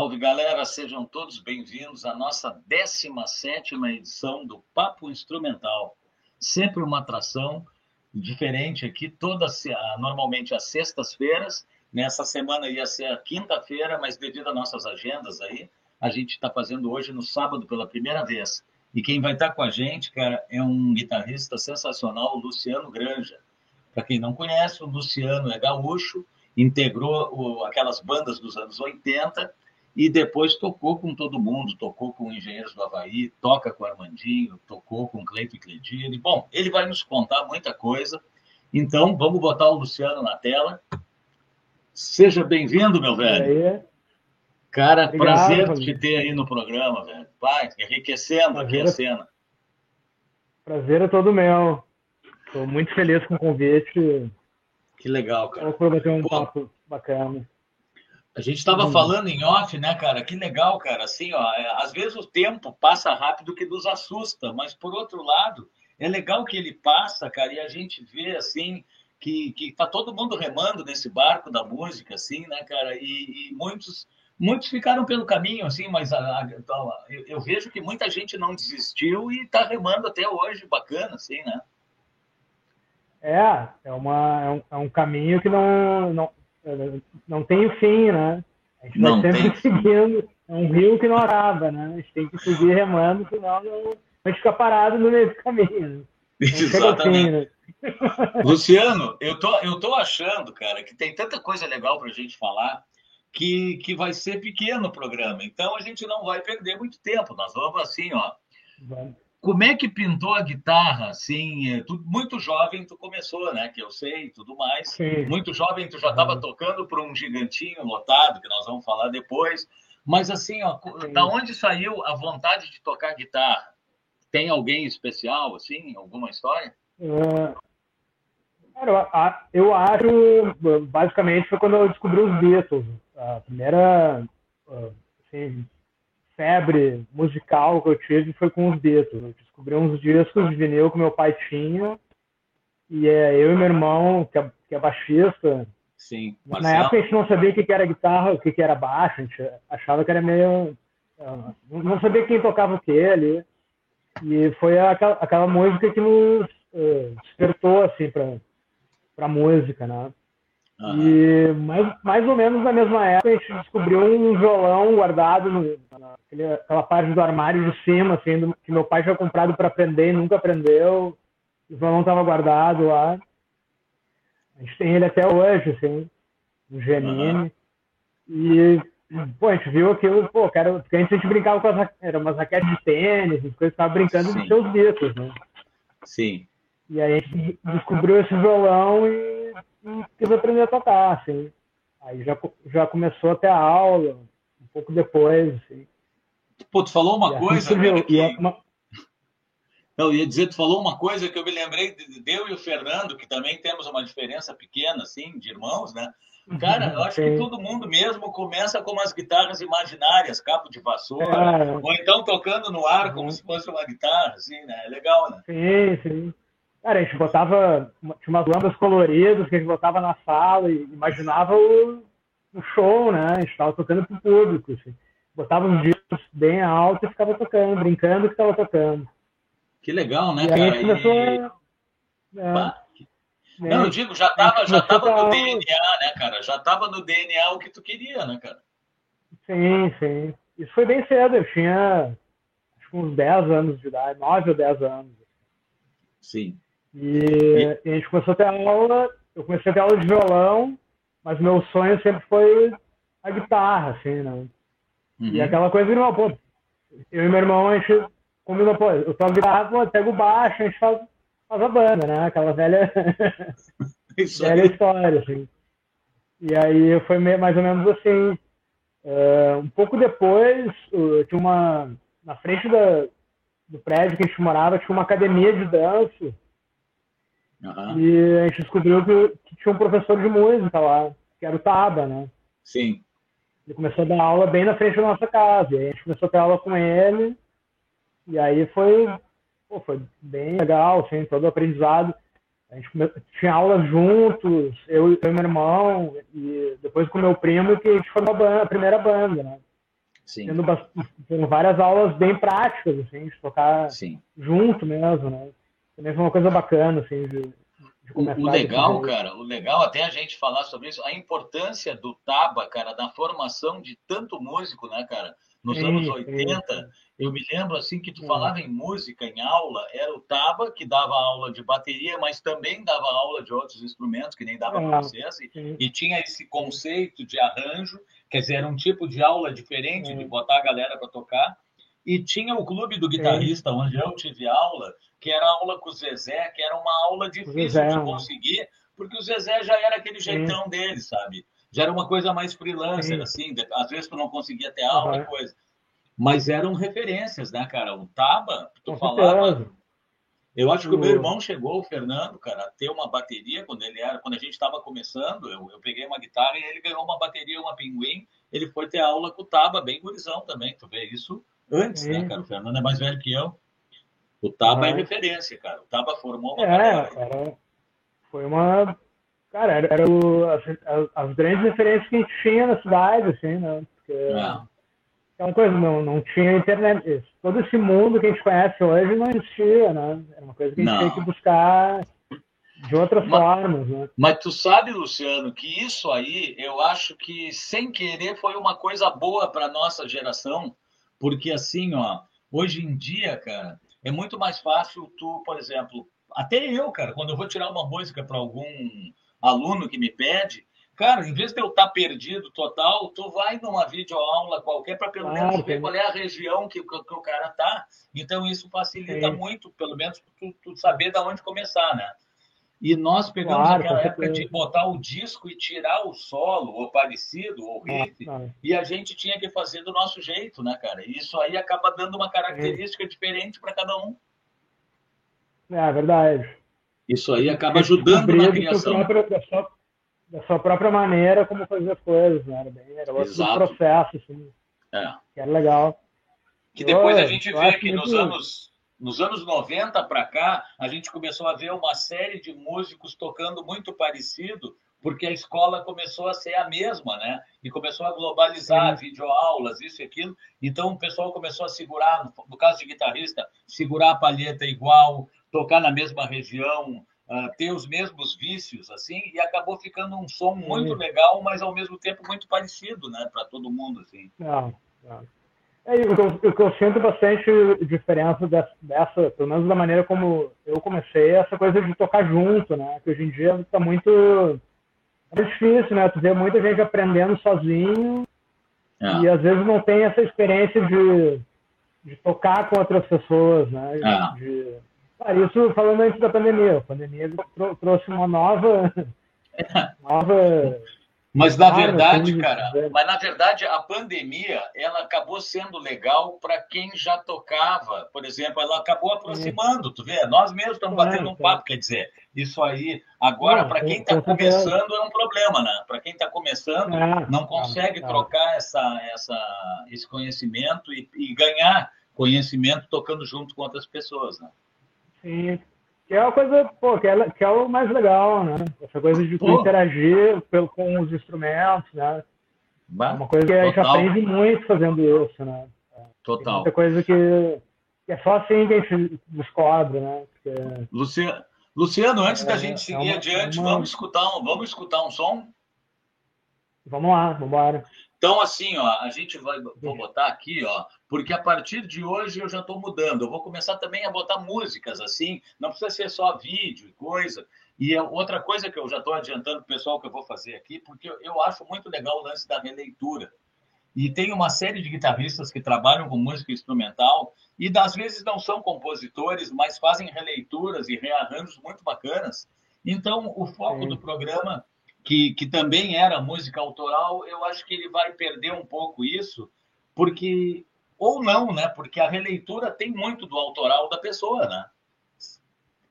Salve galera, sejam todos bem-vindos à nossa 17 edição do Papo Instrumental. Sempre uma atração diferente aqui, toda normalmente às sextas-feiras. Nessa semana ia ser a quinta-feira, mas devido às nossas agendas aí, a gente está fazendo hoje no sábado pela primeira vez. E quem vai estar tá com a gente, cara, é um guitarrista sensacional, Luciano Granja. Para quem não conhece, o Luciano é gaúcho, integrou o, aquelas bandas dos anos 80 e depois tocou com todo mundo, tocou com Engenheiros do Havaí, toca com Armandinho, tocou com Cleito e Cledini. Bom, ele vai nos contar muita coisa, então vamos botar o Luciano na tela. Seja bem-vindo, meu velho. Cara, Obrigado, prazer te ter aí no programa, velho. Vai, enriquecendo prazer, aqui a cena. Prazer é todo meu. Estou muito feliz com o convite. Que legal, cara. Vou bater um Pô. papo bacana. A gente estava hum. falando em off, né, cara? Que legal, cara. Assim, ó, é, às vezes o tempo passa rápido que nos assusta, mas por outro lado, é legal que ele passa, cara, e a gente vê assim que, que tá todo mundo remando nesse barco da música, assim, né, cara? E, e muitos muitos ficaram pelo caminho, assim, mas a, a, eu, eu, vejo que muita gente não desistiu e está remando até hoje, bacana, assim, né? É, é, uma, é, um, é um caminho que não, não, não tem fim, né? A gente não vai sempre tem. seguindo. É um rio que não acaba, né? A gente tem que seguir remando, senão não, a gente fica parado no meio do caminho. Né? Exatamente. Fim, né? Luciano, eu tô, eu tô achando, cara, que tem tanta coisa legal para a gente falar que, que vai ser pequeno o programa. Então a gente não vai perder muito tempo. Nós vamos assim, ó. Vamos como é que pintou a guitarra? Assim, é, tu, muito jovem tu começou, né? Que eu sei e tudo mais. Sim. Muito jovem tu já estava uhum. tocando para um gigantinho lotado, que nós vamos falar depois. Mas assim, ó, Sim. da onde saiu a vontade de tocar guitarra? Tem alguém especial, assim, alguma história? Uh, eu acho, basicamente, foi quando eu descobri os Beatles. A primeira, assim, febre musical que eu tive foi com os Beatles. Eu descobri uns discos de vinil que meu pai tinha. E é, eu e meu irmão, que é, que é baixista. Sim. Na época a gente não sabia o que, era guitarra, o que, era baixo. A gente achava que era meio. Uh, não sabia quem tocava o que ali. E foi aquela, aquela música que nos uh, despertou assim, para a música, né? Uhum. E mais, mais ou menos na mesma época a gente descobriu um violão guardado no, naquela parte do armário de cima, assim, do, que meu pai tinha comprado para aprender e nunca aprendeu. O violão estava guardado lá. A gente tem ele até hoje, assim, um Gemini. Uhum. E, pô, a gente viu aquilo, pô, cara, porque antes a gente brincava com as era umas raquetes de tênis, as coisas, tava brincando Sim. de seus discos, né? Sim. E aí a gente descobriu esse violão e e quis aprender a tocar, assim. Aí já, já começou até a aula, um pouco depois, assim. Pô, tu falou uma e coisa, né, que... uma... Eu ia dizer, tu falou uma coisa que eu me lembrei de eu e o Fernando, que também temos uma diferença pequena, assim, de irmãos, né? Cara, eu acho Sim. que todo mundo mesmo começa com umas guitarras imaginárias, cabo de vassoura, é. ou então tocando no ar como uhum. se fosse uma guitarra, assim, né? É legal, né? Sim, sim. Cara, a gente botava, tinha umas lâmpadas coloridas que a gente botava na sala e imaginava o, o show, né? A gente estava tocando pro público, assim. Botava uns discos bem altos e ficava tocando, brincando que estava tocando. Que legal, né, e cara? A gente começou e... a... é. Não, eu digo, já estava já tava no DNA, né, cara? Já estava no DNA o que tu queria, né, cara? Sim, sim. Isso foi bem cedo, eu tinha acho uns 10 anos de idade, 9 ou 10 anos. Sim. E, e, a gente começou a ter aula, eu comecei a ter aula de violão, mas meu sonho sempre foi a guitarra, assim, né? Uhum. E aquela coisa, irmão, pô, eu e meu irmão, a gente combinou, pô, eu toco guitarra, pô, pego baixo, a gente faz, faz a banda, né? Aquela velha, velha história, assim. E aí foi mais ou menos assim. Uh, um pouco depois, uh, tinha uma. Na frente da, do prédio que a gente morava, tinha uma academia de dança Uhum. E a gente descobriu que, que, tinha um professor de música lá, que era o Taba, né? Sim. Ele começou a dar aula bem na frente da nossa casa. E a gente começou a ter aula com ele. E aí foi, pô, foi bem legal, assim, todo o aprendizado. A gente tinha aulas juntos, eu, e meu irmão, e depois com meu primo, que a gente formou a, banda, a primeira banda, né? tendo, tendo, várias aulas bem práticas, assim, de tocar Sim. junto mesmo, né? Também foi uma coisa bacana, assim, de, de o, o legal, cara, o legal até a gente falar sobre isso, a importância do Taba, cara, da formação de tanto músico, né, cara? Nos sim, anos 80, sim. eu me lembro assim que tu falava em música, em aula, era o Taba que dava aula de bateria, mas também dava aula de outros instrumentos, que nem dava para vocês, e, e, tinha esse conceito de arranjo, quer dizer, era um tipo de aula diferente de botar a galera para tocar. E tinha o clube do guitarrista, onde eu tive aula, que era aula com o Zezé, que era uma aula difícil de conseguir, porque o Zezé já era aquele jeitão Sim. dele, sabe? Já era uma coisa mais freelancer, Sim. assim, às vezes tu não conseguia ter aula uhum. e coisa. Mas eram referências, né, cara? O Taba, tu com falava. Certeza. Eu acho que o meu irmão chegou, o Fernando, cara, a ter uma bateria quando ele era, quando a gente estava começando, eu, eu, peguei uma guitarra e ele ganhou uma bateria, uma pinguim, ele foi ter aula com o Taba, bem gurizão também, tu vê isso antes, né, cara? O Fernando é mais velho que eu. O Taba é referência, cara. O Taba formou uma é, Era, foi uma. Cara, era, era o, as, as, grandes referências que a gente tinha na cidade, assim, né? Porque é. é uma coisa, não, não tinha internet. Todo esse mundo que a gente conhece hoje não existia, né? Era uma coisa que a gente não. tinha que buscar de outras mas, formas, né? Mas tu sabe, Luciano, que isso aí, eu acho que sem querer foi uma coisa boa para nossa geração, porque assim, ó, hoje em dia, cara, é muito mais fácil tu, por exemplo, até eu, cara, quando eu vou tirar uma música para algum aluno que me pede, cara, em vez de eu estar tá perdido total, tu vai numa videoaula qualquer para pelo menos ah, ver qual é a região que, que, que, o cara tá. Então isso facilita muito, pelo menos tu, tu saber da onde começar, né? E nós pegamos claro, aquela época de botar o disco e tirar o solo, ou parecido, ou riff, ah, e a gente tinha que fazer do nosso jeito, né, cara? E isso aí acaba dando uma característica é. diferente para cada um. É verdade. Isso aí acaba ajudando na criação. Próprio, da, sua, da, sua, própria maneira como fazer as coisas, né? Era, bem, era outro Exato. processo, assim. É. Que era legal. Que depois eu, a gente vê que nos anos nos anos 90 para cá, a gente começou a ver uma série de músicos tocando muito parecido, porque a escola começou a ser a mesma, né? E começou a globalizar Sim. videoaulas, isso e aquilo. Então o pessoal começou a segurar, no caso de guitarrista, segurar a palheta igual, tocar na mesma região, uh, ter os mesmos vícios, assim, e acabou ficando um som muito legal, mas ao mesmo tempo muito parecido, né, para todo mundo, assim. Não, não. É, eu, que eu sinto bastante diferença dessa, dessa, pelo menos da maneira como eu comecei, é essa coisa de tocar junto, né? Que hoje em dia está muito é difícil, né? Tu vê muita gente aprendendo sozinho é. e às vezes não tem essa experiência de, de tocar com outras pessoas, né? É. De, ah, isso falando antes da pandemia. A pandemia trouxe uma nova, nova mas na verdade, cara, mas na verdade a pandemia ela acabou sendo legal para quem já tocava, por exemplo, ela acabou aproximando, tu vê? Nós mesmos estamos batendo um papo, quer dizer, isso aí agora para quem está começando é um problema, né? Para quem está começando não consegue trocar essa, essa, esse conhecimento e, e ganhar conhecimento tocando junto com outras pessoas, né? Sim, que é uma coisa, pô, que é, que é o mais legal, né? Essa coisa de interagir pelo, com os instrumentos, né? Bah, é uma coisa que a gente aprende muito fazendo isso, né? Total. Tem muita coisa que, que, é só assim que a gente descobre, né? Porque, Luciano, Luciano, antes é, da gente seguir é uma, adiante, uma... vamos escutar um, vamos escutar um som? Vamos lá, vamos embora. Então, assim, ó, a gente vai vou botar aqui, ó, porque a partir de hoje eu já estou mudando. Eu vou começar também a botar músicas assim, não precisa ser só vídeo e coisa. E é outra coisa que eu já estou adiantando pessoal que eu vou fazer aqui, porque eu acho muito legal o lance da releitura. E tem uma série de guitarristas que trabalham com música instrumental e às vezes não são compositores, mas fazem releituras e rearranjos muito bacanas. Então, o foco Sim. do programa que, que também era música autoral, eu acho que ele vai perder um pouco isso, porque ou não, né? Porque a releitura tem muito do autoral da pessoa, né?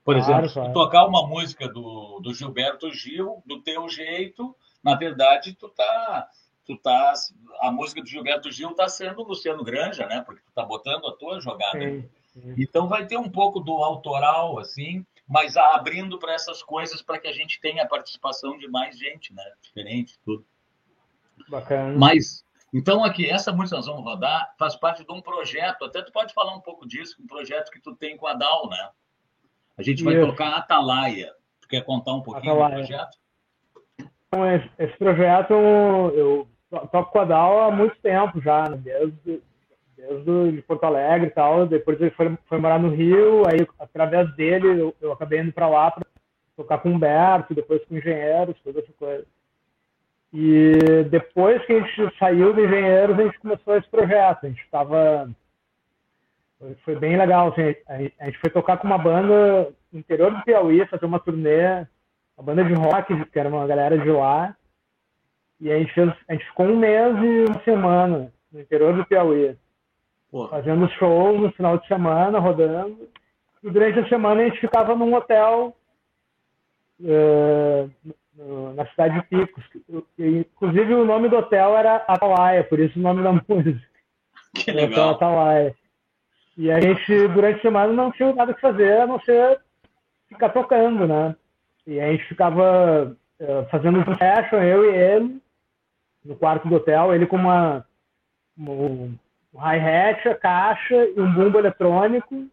Por claro, exemplo, claro. tocar uma música do, do Gilberto Gil, do teu jeito, na verdade, tu tá, tu tá, a música do Gilberto Gil tá sendo Luciano Granja, né? Porque tu tá botando a tua jogada. Sim, sim. Então vai ter um pouco do autoral, assim, mas abrindo para essas coisas para que a gente tenha a participação de mais gente, né? Diferente, tudo. Bacana. Mas, Então, aqui, essa música nós vamos rodar faz parte de um projeto, até tu pode falar um pouco disso, um projeto que tu tem com a DAO, né? A gente vai Isso. tocar Atalaia. Tu quer contar um pouquinho Atalaia. do projeto? Então, esse, projeto, eu toco com a DAO há muito tempo já, né? Desde, desde Porto Alegre e tal. Depois ele foi, foi morar no Rio, aí através dele eu, eu acabei indo para lá para tocar com o Humberto, depois com engenheiros, toda essa coisa. E depois que a gente saiu de engenheiros, a gente começou esse projeto. A gente estava. Foi bem legal. Assim, a gente foi tocar com uma banda no interior do Piauí, fazer uma turnê, uma banda de rock, que era uma galera de lá. E a gente, fez, a gente ficou um mês e uma semana no interior do Piauí, Porra. fazendo shows no final de semana, rodando. E durante a semana a gente ficava num hotel. Uh, na cidade de Picos. Inclusive o nome do hotel era Atalaia, por isso o nome da música. Que legal. Atalaia. E a gente, durante a semana, não tinha nada que fazer a não ser ficar tocando, né? E a gente ficava uh, fazendo um session, eu e ele, no quarto do hotel, ele com uma, um, um hi-hat, a caixa e um bumbo eletrônico,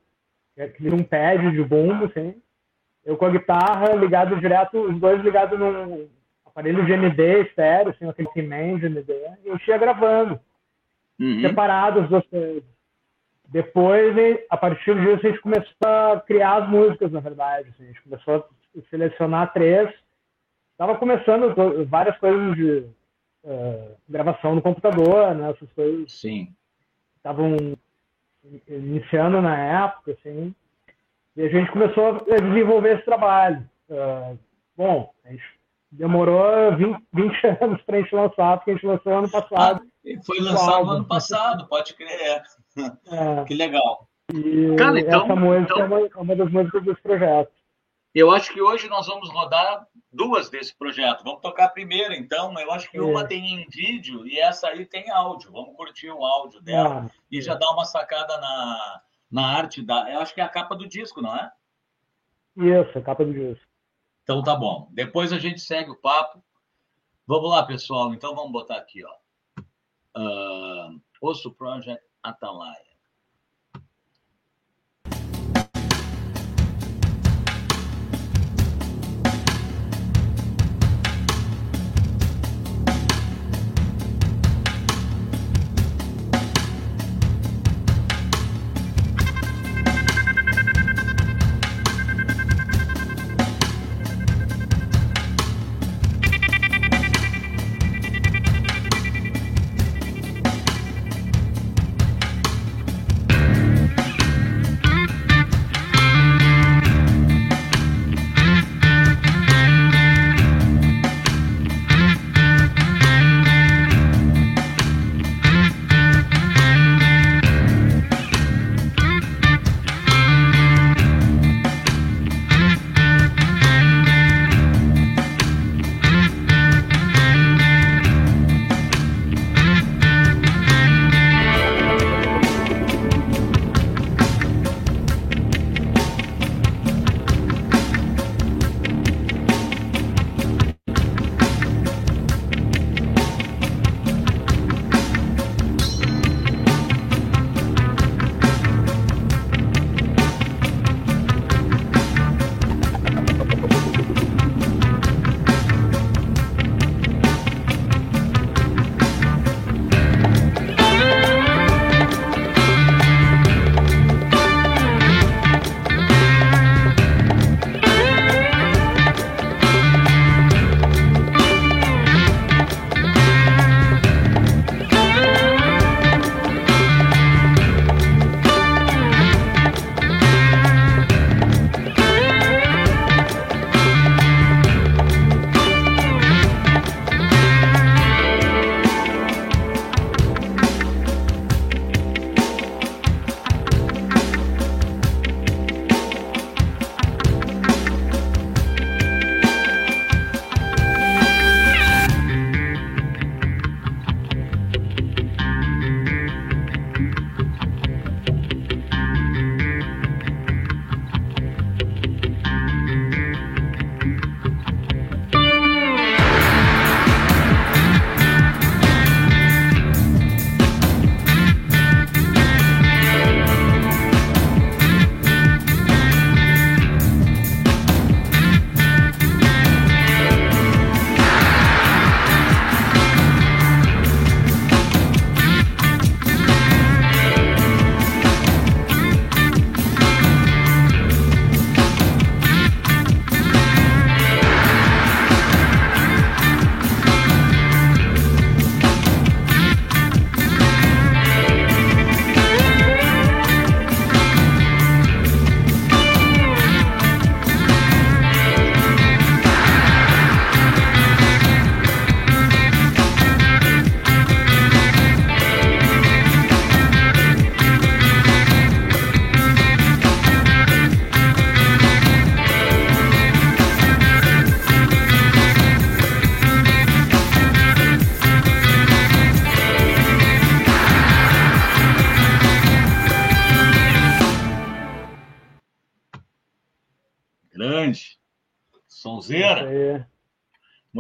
é, um pad de bumbo, assim eu com a guitarra ligado direto, os dois ligados num aparelho de MD estéreo, assim, aquele Siemens de MD, e eu ia gravando, uhum. separados as duas coisas. Depois, a partir disso, a gente começou a criar as músicas, na verdade. Assim, a gente começou a selecionar três. Estava começando várias coisas de uh, gravação no computador, né? Essas coisas. Sim. Estavam iniciando na época, assim. E a gente começou a desenvolver esse trabalho. Uh, bom, a gente demorou 20, 20 anos para a gente lançar, porque a gente lançou ano passado. Ah, foi lançado no ano passado, pode crer. É. Que legal. E Cara, então, essa música então, é, uma, é uma das músicas desse projeto. Eu acho que hoje nós vamos rodar duas desse projeto. Vamos tocar a primeira, então. Eu acho que uma é. tem em vídeo e essa aí tem áudio. Vamos curtir o áudio dela ah, e já dar uma sacada na, na arte da. Eu acho que é a capa do disco, não é? Isso, a capa do disco. Então tá bom. Depois a gente segue o papo. Vamos lá, pessoal. Então vamos botar aqui, ó. Uh, Osso Project Atalaia.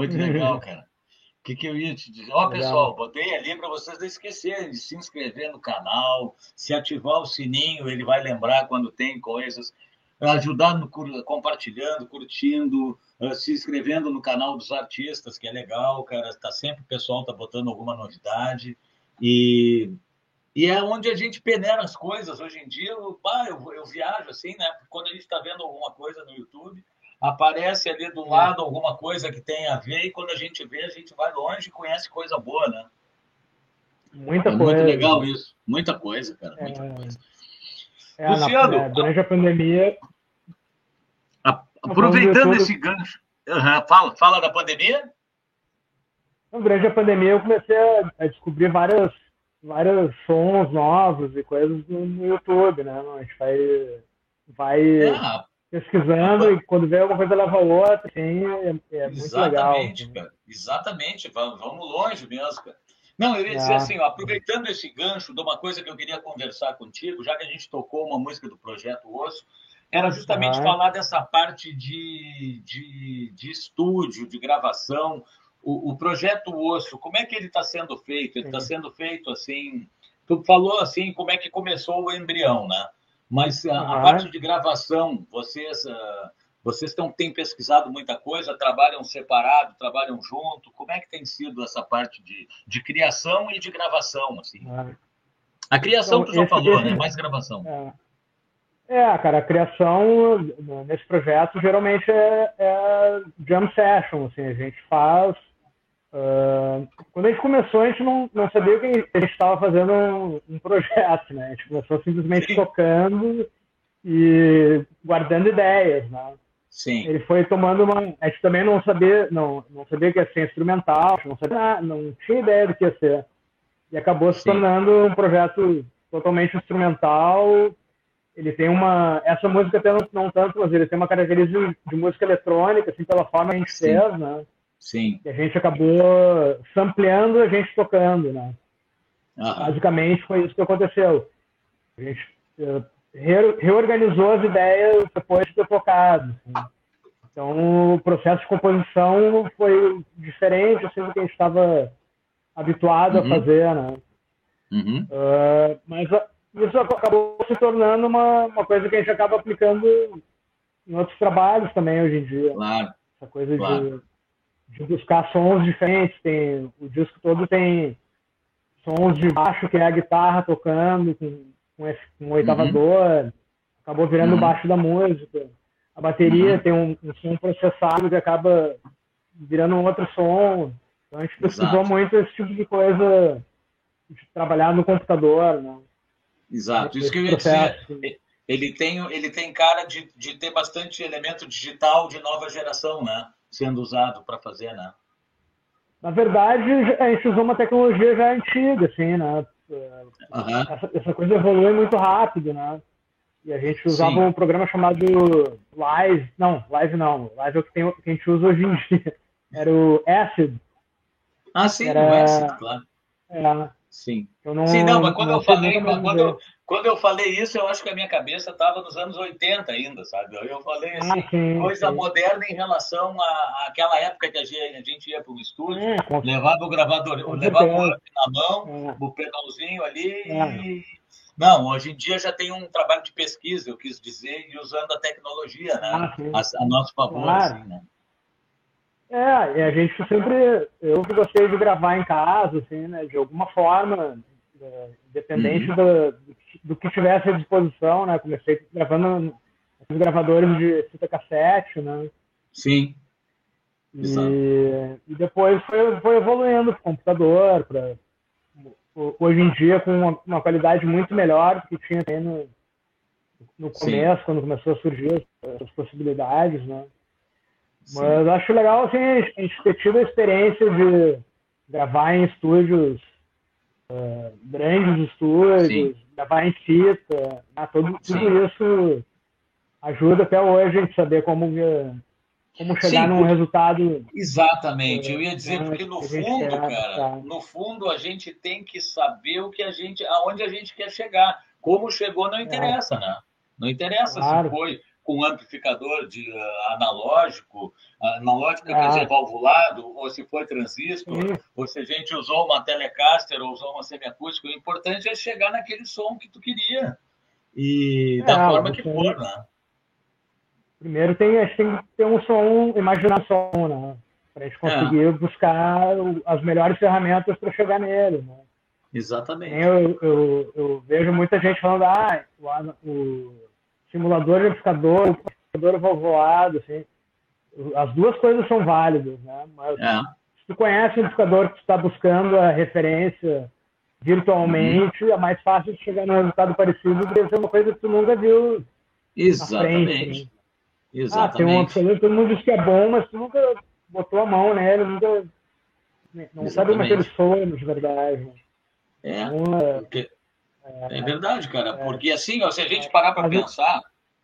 Muito legal, cara. O que, que eu ia te dizer? Ó, pessoal, botei ali para vocês não esquecerem de se inscrever no canal, se ativar o sininho, ele vai lembrar quando tem coisas. Ajudar no, compartilhando, curtindo, eh, se inscrevendo no canal dos artistas, que é legal, cara. Tá sempre o pessoal tá botando alguma novidade. E e é onde a gente peneira as coisas. Hoje em dia, eu, pá, eu, eu viajo assim, né? Quando a gente está vendo alguma coisa no YouTube, aparece ali do lado alguma coisa que tem a ver, e quando a gente vê, a gente vai longe e conhece coisa boa, né? Muita é coisa. Muito legal isso. Muita coisa, cara. Muita é... coisa. É, Luciano, na, durante a pandemia. Aproveitando esse gancho. Uhum, fala, fala da pandemia. Durante a pandemia, eu comecei a descobrir várias vários sons novos e coisas no, no YouTube, né? A gente vai, vai é. Pesquisando e quando vê alguma coisa leva a outra, assim, é, é muito legal. Exatamente, cara. Exatamente. Vamos, vamos longe mesmo, cara. Não, eu ia dizer é. assim, ó, aproveitando esse gancho de uma coisa que eu queria conversar contigo, já que a gente tocou uma música do Projeto Osso, era justamente falar dessa parte de, de, de estúdio, de gravação, o, o projeto Osso, como é que ele está sendo feito? Ele está sendo feito assim. Tu falou assim como é que começou o embrião, né? Mas a, uhum. a parte de gravação, vocês uh, vocês tão, têm pesquisado muita coisa, trabalham separado, trabalham junto. Como é que tem sido essa parte de, de criação e de gravação, assim? A criação então, tu já esse, falou, esse, né? Mais gravação. É. é. cara, a criação nesse projeto geralmente é, é jam session, assim, a gente faz Uh, quando a gente começou, a gente não, não sabia que a gente estava fazendo um, um, projeto, né? A gente começou simplesmente Sim. tocando e guardando ideias, né? Sim. Ele foi tomando uma... A gente também não sabia, não, não sabia que ia ser instrumental, não sabia, não tinha ideia do que ia ser. E acabou se Sim. tornando um projeto totalmente instrumental. Ele tem uma... Essa música até não, não tanto, mas ele tem uma característica de, de música eletrônica, assim, pela forma que a gente Sim. fez, né? Sim. E a gente acabou sampleando a gente tocando, né? Basicamente foi isso que aconteceu. A gente uh, reorganizou as ideias depois de ter tocado. Assim. Então o processo de composição foi diferente assim, do que a gente estava habituado uhum. a fazer, né? Uhum. Uh, mas uh, isso acabou se tornando uma, uma coisa que a gente acaba aplicando em outros trabalhos também hoje em dia. Claro. Essa coisa claro. de de buscar sons diferentes. Tem, o disco todo tem sons de baixo, que é a guitarra tocando, com, com, esse, com um oitavador, uhum. acabou virando uhum. baixo da música. A bateria uhum. tem um, um, som processado que acaba virando um outro som. Então a gente precisou Exato. muito esse tipo de coisa de trabalhar no computador, né? Exato, isso que eu ia dizer. Ele tem, ele tem cara de, de ter bastante elemento digital de nova geração, né? sendo usado para fazer, né? Na verdade, a gente usou uma tecnologia já antiga, assim, né? Uhum. Essa, essa, coisa evolui muito rápido, né? E a gente usava Sim. um programa chamado Live, não, Live não, Live é o que, tem, que a gente usa hoje em dia. Era o Acid. Ah, sim, Era... o Acid, claro. É. Sim. Eu não, sim, não, mas quando não eu falei, quando eu, quando eu falei isso, eu acho que a minha cabeça estava nos anos 80 ainda, sabe? Eu falei assim, ah, sim, coisa sim. moderna em relação àquela época que a gente, a gente ia para o estúdio, é, levava o gravador, levava o na mão, é. o pedalzinho ali é. e... Não, hoje em dia já tem um trabalho de pesquisa, eu quis dizer, e usando a tecnologia, né? Ah, a, a, nosso favor, claro. assim, né? É, e a gente sempre, eu que gostei de gravar em casa, assim, né? De alguma forma, é, independente uhum. do, do que tivesse à disposição, né? Comecei gravando os gravadores de fita cassete, né? Sim. E, e depois foi, foi evoluindo para o computador, para hoje em dia com uma, uma, qualidade muito melhor do que tinha no, no começo, Sim. quando começou a surgir as, as possibilidades, né? Sim. Mas acho legal assim, a gente ter tido a experiência de gravar em estúdios uh, grandes estúdios, Sim. gravar em fita, né? tudo, tudo isso ajuda até hoje a gente saber como, como chegar Sim, num resultado. Exatamente, eu ia dizer, porque no fundo, cara, tá. no fundo a gente tem que saber o que a gente, aonde a gente quer chegar. Como chegou não interessa, é. né? Não interessa claro. se foi com amplificador de uh, analógico, analógica, ah. quer dizer, valvulado, ou se foi transistor, ou se a gente usou uma Telecaster ou usou uma semiacústica, o importante é chegar naquele som que tu queria. E da é, forma que for, né? Primeiro tem, gente tem que ter um som, imaginar som, né? Para a gente conseguir é. buscar as melhores ferramentas para chegar nele, né? Exatamente. Eu, eu, eu, vejo muita gente falando, ah, o, o simulador de amplificador, o amplificador valvulado, assim, as duas coisas são válidas, né? Mas é. se tu conhece o amplificador que tu está buscando a referência virtualmente, uhum. é mais fácil de chegar num resultado parecido do que ser uma coisa que tu nunca viu Exatamente. Frente, né? Exatamente. Ah, tem um amplificador todo mundo diz que é bom, mas tu nunca botou a mão nele, nunca não Exatamente. sabe como é que ele de verdade. Né? É, é, porque, é, é verdade, cara. É. Porque assim, ó, se a gente parar para pensar,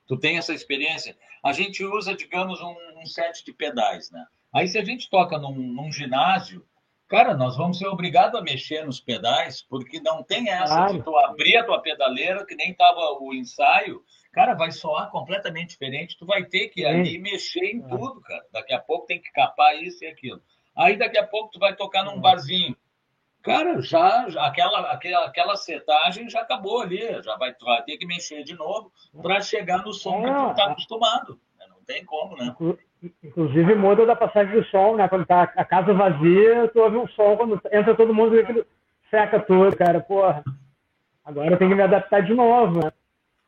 tu tem essa experiência, a gente usa, digamos, um, um, set de pedais, né? Aí se a gente toca num, num, ginásio, cara, nós vamos ser obrigados a mexer nos pedais, porque não tem essa claro. de tu abrir a tua pedaleira, que nem tava o ensaio, cara, vai soar completamente diferente, tu vai ter que ali mexer em tudo, cara. Daqui a pouco tem que capar isso e aquilo. Aí daqui a pouco tu vai tocar num barzinho cara, já, já aquela, aquela, aquela setagem já acabou ali, já vai, vai ter que mexer de novo para chegar no som é, que tu está acostumado. Né? Não tem como, né? Inclusive muda da passagem do som, né? Quando tá a casa vazia, tu ouve um som, quando entra todo mundo, aquilo seca tudo, cara, porra. Agora eu tenho que me adaptar de novo, né?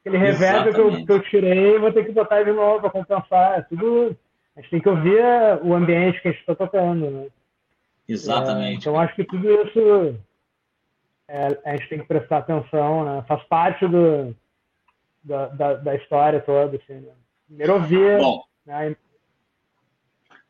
Aquele reverb que eu, que eu tirei, vou ter que botar de novo para compensar. É tudo. A gente tem que ouvir o ambiente que a gente está tocando, né? Exatamente. É, então, acho que tudo isso é, a gente tem que prestar atenção, né? Faz parte do, da, da, da história toda. Assim, né? Primeiro ouvir. Bom, né?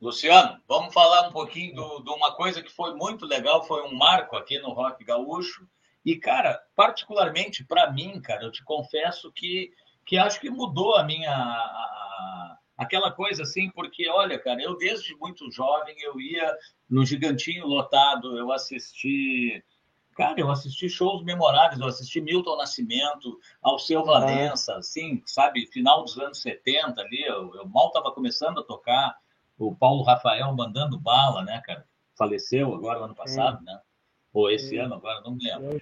Luciano, vamos falar um pouquinho do, de uma coisa que foi muito legal, foi um marco aqui no Rock Gaúcho. E, cara, particularmente para mim, cara, eu te confesso que, que acho que mudou a minha. A, aquela coisa assim, porque olha, cara, eu desde muito jovem eu ia no Gigantinho lotado, eu assisti, cara, eu assisti shows memoráveis, eu assisti Milton Nascimento, Alceu Valença, assim, sabe, final dos anos 70 ali, eu, eu mal estava começando a tocar, o Paulo Rafael mandando bala, né, cara, faleceu agora no ano passado, né, ou esse ano agora, não me lembro.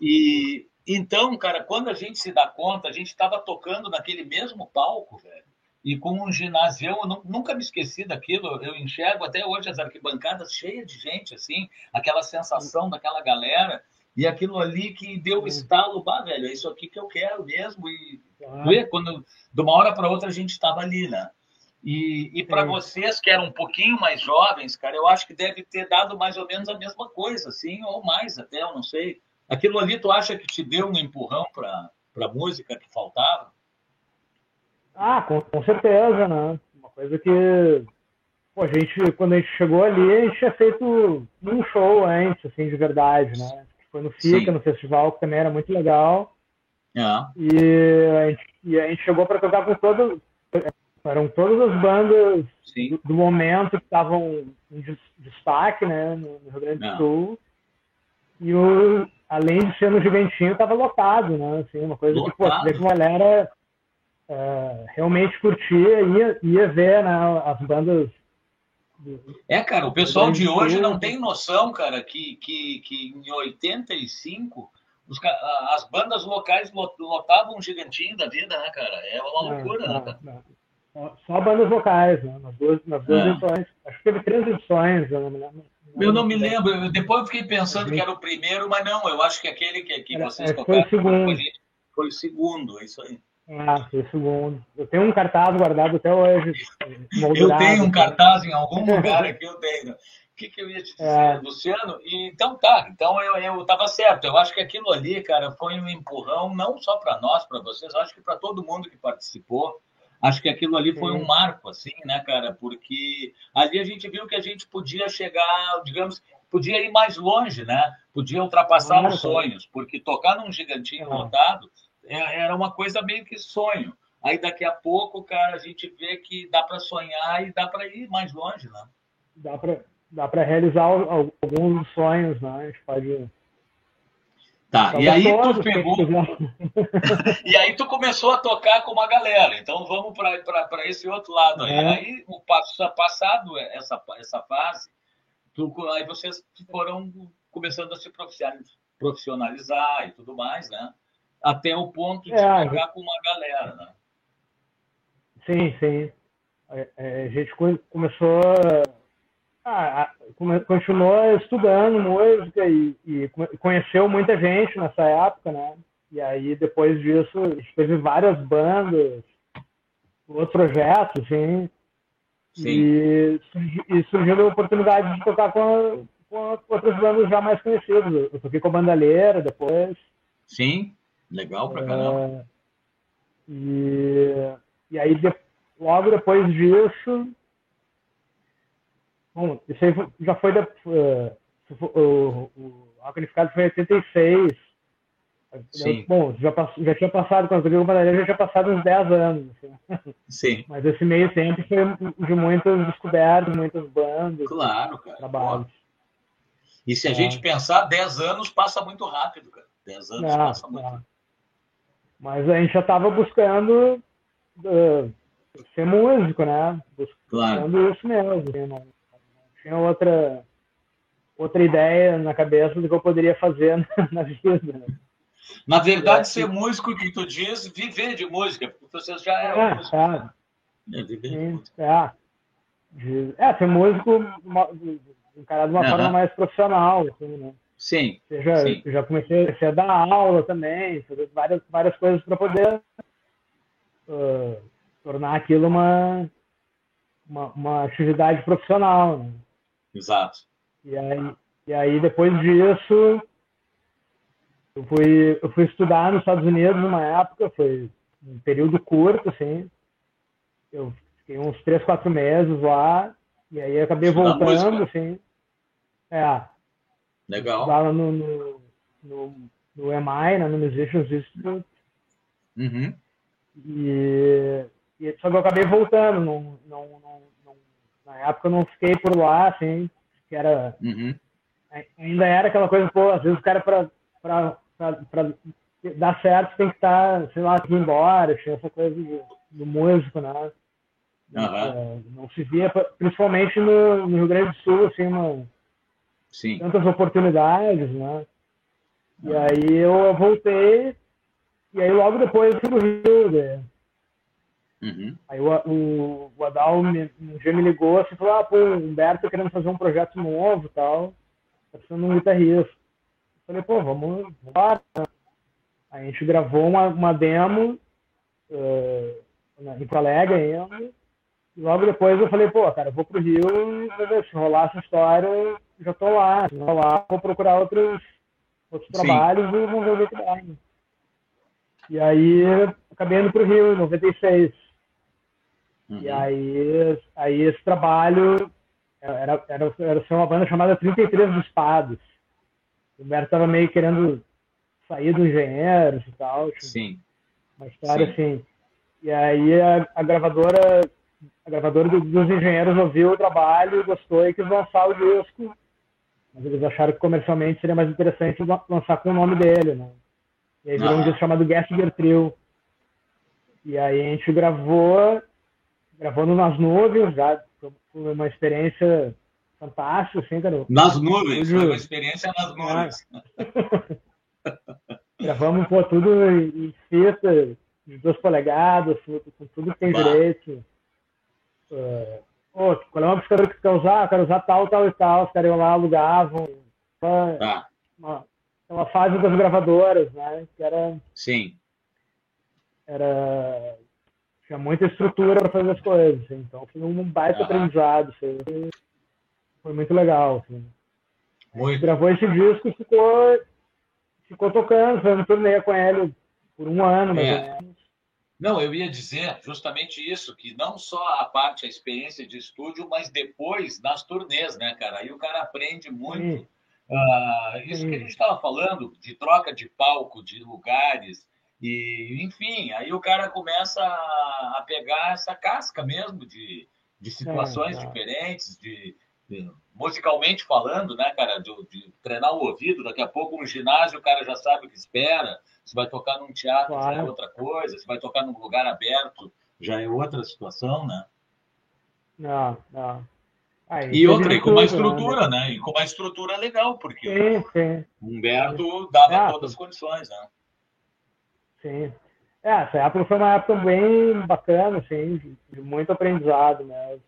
E então, cara, quando a gente se dá conta, a gente estava tocando naquele mesmo palco, velho e com um ginásio, eu nunca me esqueci daquilo, eu enxergo até hoje as arquibancadas cheias de gente, assim, aquela sensação daquela galera, e aquilo ali que deu o estalo, bah, velho, é isso aqui que eu quero mesmo, e ah. quando de uma hora para outra a gente estava ali, né? E, e para vocês que eram um pouquinho mais jovens, cara, eu acho que deve ter dado mais ou menos a mesma coisa, assim, ou mais até, eu não sei. Aquilo ali, tu acha que te deu um empurrão para a música que faltava? Ah, com, com certeza, né? Uma coisa que pô, a gente, quando a gente chegou ali, a gente tinha feito um show antes, assim, de verdade, né? Foi no FICA, Sim. no festival, que também era muito legal. É. E, a gente, e a gente chegou para tocar com todas. Eram todas as bandas do, do, momento que estavam em destaque, né? No, Rio Grande do é. Sul. E o, além de ser no Gigantinho, estava lotado, né? Assim, uma coisa lotado. que, pô, vê que uma galera uh, realmente curtia, ia, ia ver né, as bandas. É, cara, o pessoal de hoje não tem noção, cara, que, que, que em 85 os, as bandas locais lotavam um gigantinho da vida, né, cara? É uma loucura, não, né, não, não. Só bandas locais, né? Nas duas, nas duas é. edições. Acho que teve três edições, eu não me lembro. Eu não me lembro. Depois eu fiquei pensando que era o primeiro, mas não, eu acho que aquele que, que vocês é, tocaram foi o segundo. Foi o segundo, é isso aí. Ah, foi o segundo. Eu tenho um cartaz guardado até hoje. Eu tenho um cartaz em algum lugar aqui, eu tenho. O que, que eu ia te dizer, é. Luciano? E, então tá, então eu estava certo. Eu acho que aquilo ali, cara, foi um empurrão, não só para nós, para vocês, acho que para todo mundo que participou. Acho que aquilo ali foi um marco, assim, né, cara? Porque ali a gente viu que a gente podia chegar, digamos, podia ir mais longe, né? Podia ultrapassar os sonhos, porque tocar num gigantinho lotado é, era uma coisa meio que sonho. Aí daqui a pouco, cara, a gente vê que dá para sonhar e dá para ir mais longe, né? Dá para dá para realizar alguns sonhos, né? A gente pode Tá, e aí tu pegou. e aí tu começou a tocar com uma galera. Então vamos para esse outro lado aí. É. Aí, o passado essa, essa fase, tu, aí vocês foram começando a se profissionalizar e tudo mais, né? Até o ponto de é, tocar com uma galera, né? Sim, sim. A, a gente começou ah, continuou estudando música e, e, conheceu muita gente nessa época, né? E aí, depois disso, a gente teve várias bandas, outros projetos, assim. Sim. E, e surgiu a oportunidade de tocar com, com outras bandas já mais conhecidas. Eu toquei com a Bandalheira depois. Sim, legal pra caramba. É, e, e aí, de, logo depois disso, Bom, isso aí já foi da. Uh, o, o Alcanificado foi em 86. Sim. Bom, já, já tinha passado, quando eu vi o Madalena, já tinha passado uns 10 anos. Assim. Sim. Mas esse meio tempo foi de muitas descobertas, muitas bandas. Claro, cara. Trabalhos. E se a é. gente pensar, 10 anos passa muito rápido, cara. 10 anos passa muito rápido. Mas a gente já estava buscando uh, ser músico, né? Buscando claro. isso mesmo. Assim, não, tinha outra outra ideia na cabeça do que eu poderia fazer na, na vida. Né? Na verdade, ser músico que tu diz, viver de música, porque você já é, é músico. É, é, viver de música. É. é, ser músico encarado de uma uhum. forma mais profissional. Assim, né? Sim. já, sim. já comecei a dar aula também, fazer várias, várias coisas para poder uh, tornar aquilo uma, uma, uma atividade profissional. Né? Exato. E aí, e aí depois disso, eu fui, eu fui estudar nos Estados Unidos numa época, foi um período curto, assim. Eu fiquei uns três, quatro meses lá, e aí acabei Estudar voltando, música. assim. É. Legal. Estudava no, no, no, no EMI, né, no Musicians Institute. Uhum. E, e, só que eu acabei voltando, não, não, não, na época eu não fiquei por lá, assim, que era. Uhum. Ainda era aquela coisa, pô, às vezes o cara para dar certo tem que estar, tá, sei lá, aqui embora, tinha essa coisa do, do músico, né? Uhum. não se via, principalmente no, no, Rio Grande do Sul, assim, uma, Sim. tantas oportunidades, né? E aí eu voltei, e aí logo depois eu fui pro Rio, né? Uhum. Aí o, o, o Adal me, um dia me ligou assim, falou, ah, pô, Humberto querendo fazer um projeto novo e tal, tá precisando de um guitarrista. Eu falei, pô, vamos, embora. Aí a gente gravou uma, uma demo uh, em Colega ainda, e logo depois eu falei, pô, cara, eu vou pro Rio, se rolar essa história, já tô lá. Se rolar, vou procurar outros, outros trabalhos e vamos ver o que dá. E aí acabei indo pro Rio em 96. Uhum. E aí, aí esse trabalho era, era, era ser uma banda chamada 33 dos Espados. O Humberto estava meio querendo sair dos engenheiros e tal. Tipo, Sim. Uma história Sim. assim. E aí a, a gravadora, a gravadora do, dos engenheiros ouviu o trabalho, gostou e quis lançar o disco. Mas eles acharam que comercialmente seria mais interessante lançar com o nome dele, né? E aí virou ah. um disco chamado Gessinger Trio. E aí a gente gravou gravando nas nuvens, já foi uma experiência fantástica, assim, cara. Nas nuvens, foi uma experiência nas nuvens. Gravamos pô, tudo em fita de duas polegadas, com tudo que tem bah. direito. Uh, pô, qual é uma amplificador que você quer usar? Eu quero usar tal, tal e tal. Os caras iam lá, alugavam. Tá. Uma, uma fase das gravadoras, né? Que era. Sim. Era tinha muita estrutura para fazer as coisas. Assim. Então foi um baita ah. aprendizado. Foi, foi muito legal. Assim. Muito. Gravou esse disco e ficou, ficou tocando, um turnê com ele por um ano, mais é. ou menos. Não, eu ia dizer justamente isso, que não só a parte, a experiência de estúdio, mas depois nas turnês, né, cara? Aí o cara aprende muito. Uh, isso que a gente estava falando, de troca de palco, de lugares, e, enfim, aí o cara começa a pegar essa casca mesmo de, de situações é, diferentes, de, musicalmente falando, né, cara, de, de, treinar o ouvido, daqui a pouco no ginásio o cara já sabe o que espera, se vai tocar num teatro claro. já é outra coisa, se vai tocar num lugar aberto já é outra situação, né? Não, não. Aí, e outra, e com uma estrutura, né? né? E com uma estrutura legal, porque sim, sim. Humberto dava é, todas as condições, né? Sim. É, essa época foi uma época bem bacana, assim, de muito aprendizado, né?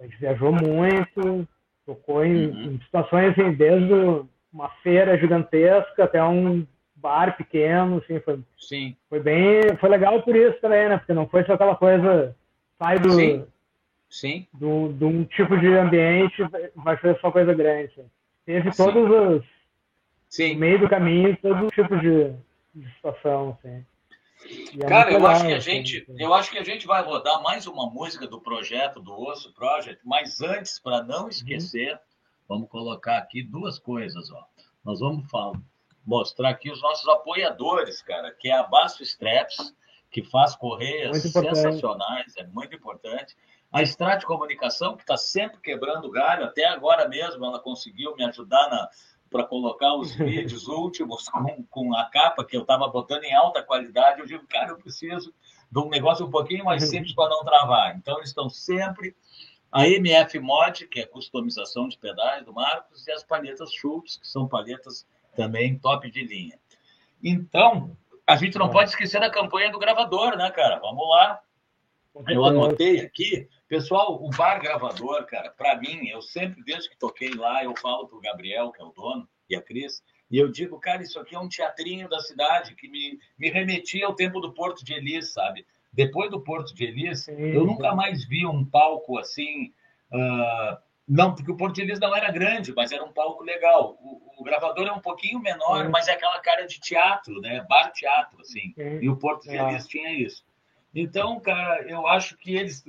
A gente viajou muito, tocou em, uhum. em situações assim, desde uma feira gigantesca até um bar pequeno, assim, foi, Sim. foi bem, foi legal por isso também, né? Porque não foi só aquela coisa, sai do, Sim. Sim. Do, de um tipo de ambiente, vai ser só coisa grande. Assim. Teve Sim. todos os, Sim. no meio do caminho, todos os tipos de, de situação, assim. É Cara, eu acho que a gente, assim. eu acho que a gente vai rodar mais uma música do projeto do Osso Project, mas antes, para não uhum. esquecer, uhum. vamos colocar aqui duas coisas, ó. Nós vamos falar, mostrar aqui os nossos apoiadores, cara, que é a Basso Straps, que faz correias sensacionais, é muito importante. A Strat Comunicação, que está sempre quebrando galho, até agora mesmo ela conseguiu me ajudar para colocar os vídeos últimos com, com a capa que eu estava botando em alta qualidade. Eu digo, cara, eu preciso de um negócio um pouquinho mais simples para não travar. Então, eles estão sempre. A MF Mod, que é customização de pedais do Marcos, e as palhetas Schultz, que são palhetas também top de linha. Então, a gente não pode esquecer da campanha do gravador, né, cara? Vamos lá. Eu anotei aqui Pessoal, o bar gravador, cara, para mim, eu sempre, desde que toquei lá, eu falo pro Gabriel, que é o dono, e a Cris, e eu digo, cara, isso aqui é um teatrinho da cidade que me, me remetia ao tempo do Porto de Elis, sabe? Depois do Porto de Elis, sim, eu nunca mais vi um palco assim. Uh, não, porque o Porto de Elis não era grande, mas era um palco legal. O, o gravador é um pouquinho menor, sim. mas é aquela cara de teatro, né? Bar teatro, assim. Sim. E o Porto de Elis tinha isso. Então, cara, eu acho que eles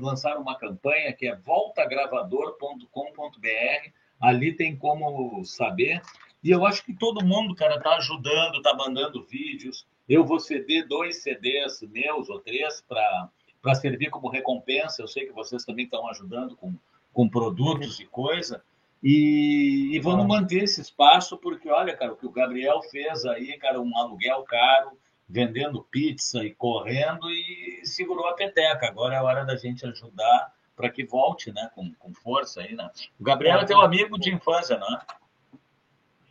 lançaram uma campanha que é voltagravador.com.br. Ali tem como saber. E eu acho que todo mundo, cara, tá ajudando, tá mandando vídeos. Eu vou ceder dois CDs meus ou três para servir como recompensa. Eu sei que vocês também estão ajudando com, com produtos e coisa. E, e vamos manter esse espaço, porque olha, cara, o que o Gabriel fez aí, cara, um aluguel caro, vendendo pizza e correndo e segurou a peteca. Agora é hora da gente ajudar para que volte, né, com, com força aí, né? O Gabriel é teu amigo de infância, não é?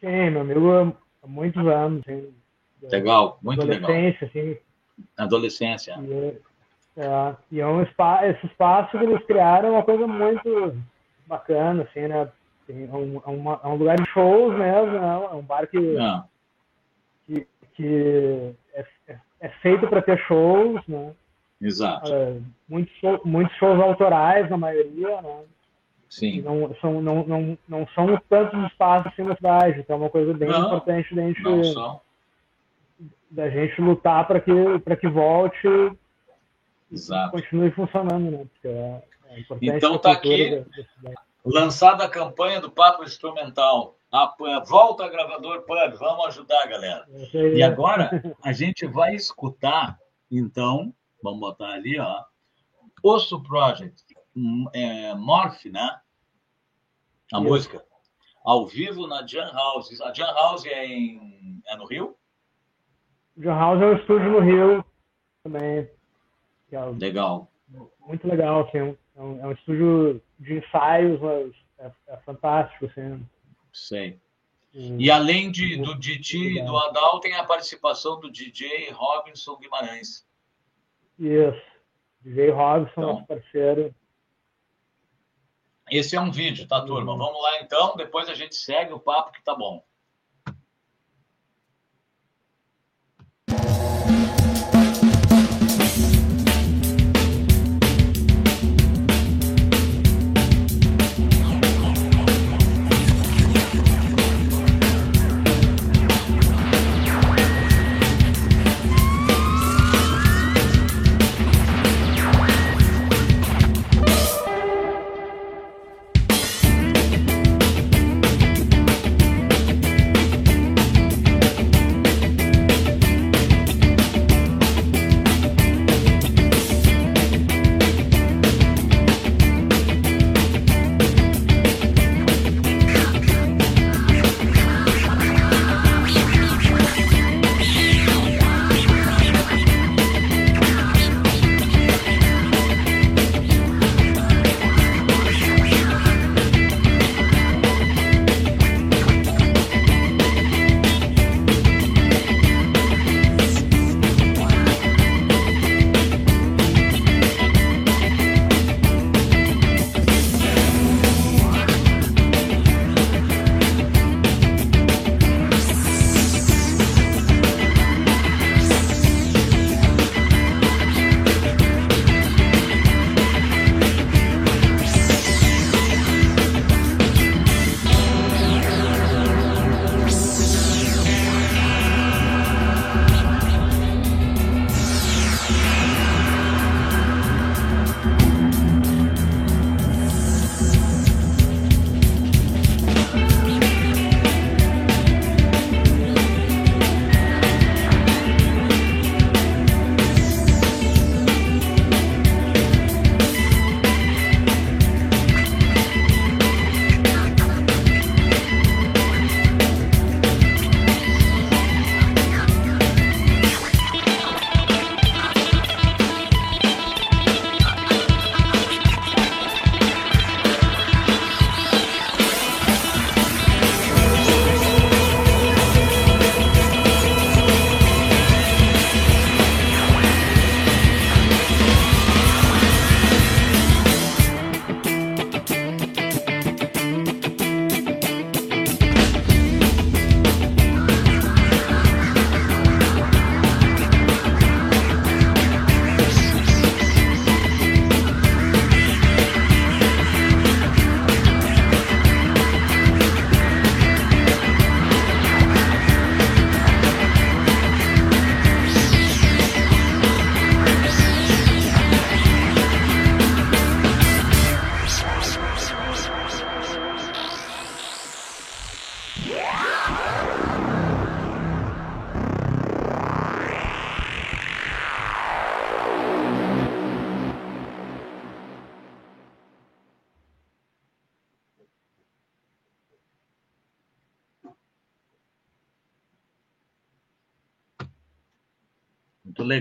Sim, meu amigo há muitos anos. Assim, legal, muito adolescência, legal. Adolescência. E, é, e é um espaço, esse espaço que eles criaram é uma coisa muito bacana, assim, né? É um, é uma, é um lugar de shows mesmo, né? É um bar que, é. que, que é, é, é feito para ter shows, né? Exato. É, muitos, muitos shows autorais, na maioria, né? Sim. não são, não, não, não são tantos espaços assim na cidade, então é uma coisa bem não, importante da gente, da gente lutar para que, que volte Exato. continue funcionando, né? Porque é, é então tá aqui lançada a campanha do Papo Instrumental a, volta a gravador Pub, vamos ajudar, galera. E agora a gente vai escutar, então, vamos botar ali, ó, Osso Project, é, Morph, né? A Isso. música. Ao vivo na Jan House. A Jan House é, em, é no Rio? Jan House é um estúdio no Rio também. É legal. Muito legal, assim. É um, é um estúdio de ensaios, mas é, é fantástico, assim. Sei. E além de, do Didi e do Adal, tem a participação do DJ Robinson Guimarães. Isso. DJ Robinson, então, nosso parceiro. Esse é um vídeo, tá, turma? Hum. Vamos lá então, depois a gente segue o papo que tá bom.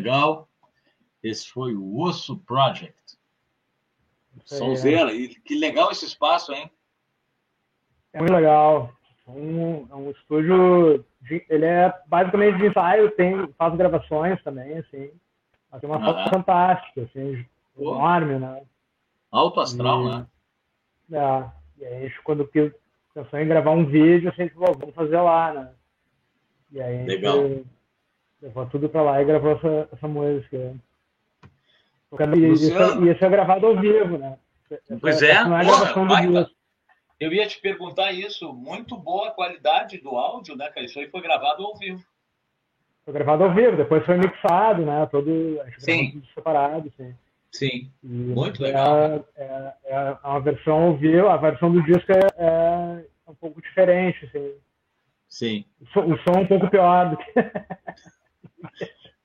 Legal. Esse foi o Osso Project. Sonzeira. E que legal esse espaço, hein? É muito legal. Um, é um estúdio, de, ele é basicamente de ensaio, tem, faz gravações também, assim. Mas tem uma ah, foto é? fantástica, assim, Pô. enorme, né? Alto astral, e, né? É, e aí a gente, quando pensou em gravar um vídeo, a gente falou, vamos fazer lá, né? E aí a gente Legal. Levou tudo pra lá e gravou essa, essa música. E isso, isso é gravado ao vivo, né? Pois é, não é gravação do disco. Eu ia te perguntar isso. Muito boa a qualidade do áudio, né, cara? Isso aí foi gravado ao vivo. Foi gravado ao vivo, depois foi mixado, né? Todo sim. separado, sim. Sim, e muito legal. É, é, é, uma versão ao vivo, a versão do disco é, é um pouco diferente, assim. Sim. O som, o som é um pouco pior do que.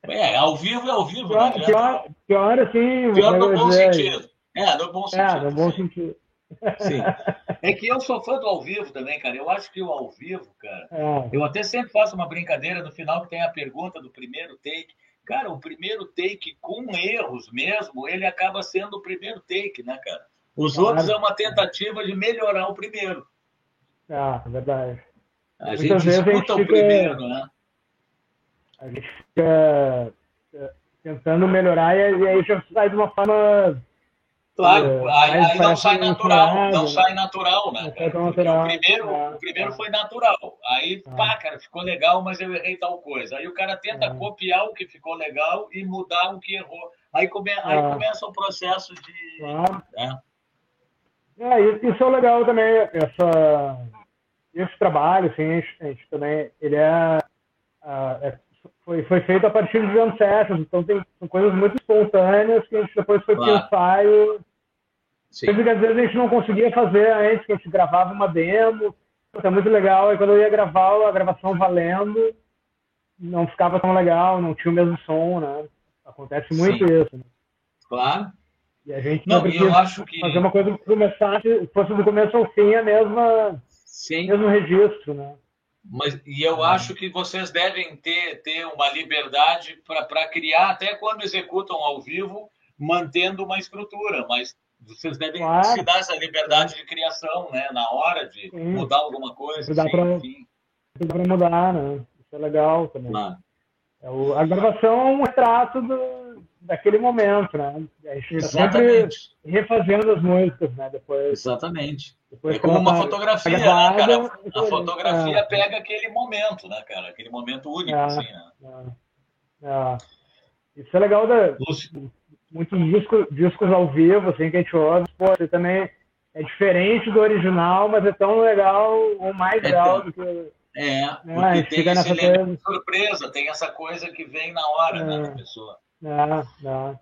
É, ao vivo é ao vivo, pior, né? Pior, pior assim. Pior no bom sentido. É, no bom sentido. É, no bom sentido. Sim. É que eu sou fã do ao vivo também, cara. Eu acho que o ao vivo, cara. É. Eu até sempre faço uma brincadeira no final que tem a pergunta do primeiro take. Cara, o primeiro take com erros mesmo, ele acaba sendo o primeiro take, né, cara? Os claro. outros é uma tentativa de melhorar o primeiro. Ah, é verdade. A Muitas gente escuta a gente o fica... primeiro, né? A gente fica é, tentando melhorar e aí já sai de uma forma Claro, é, aí, aí não sai natural, não sai natural, né? Natural, o primeiro, é, o primeiro é. foi natural. Aí, é. pá, cara, ficou legal, mas eu errei tal coisa. Aí o cara tenta é. copiar o que ficou legal e mudar o que errou. Aí, come, aí é. começa o processo de. Claro. É. isso é legal também, essa, esse trabalho, assim, a gente, a gente também, ele é, foi, foi feito a partir anos sessions, então tem são coisas muito espontâneas que a gente depois foi claro. pensar e. Às vezes a gente não conseguia fazer antes, que a gente gravava uma demo, é muito legal, e quando eu ia gravar a gravação valendo, não ficava tão legal, não tinha o mesmo som, né? Acontece muito Sim. isso. Né? Claro. E a gente não, eu acho que fazer uma coisa que começasse, fosse do começo ao fim a mesma, Sim. mesmo registro, né? Mas, e eu acho que vocês devem ter, ter uma liberdade para criar, até quando executam ao vivo, mantendo uma estrutura, mas vocês devem claro. se dar essa liberdade de criação, né? Na hora de Sim. mudar alguma coisa. Dá para mudar, né? Isso é legal também. Claro. É o, a gravação é um retrato do, daquele momento, né? A gente está sempre refazendo as músicas, né? Depois, Exatamente. Depois é como uma fotografia, gravada, né, cara? A fotografia é. pega aquele momento, né, cara? Aquele momento único, é, assim, né? É, é. Isso é legal da, muitos discos, discos ao vivo, assim, que a gente ouve, pô, você também é diferente do original, mas é tão legal ou mais é legal do que. É, né? porque tem esse elemento de surpresa, tem essa coisa que vem na hora, né, é, né, da pessoa. É, é.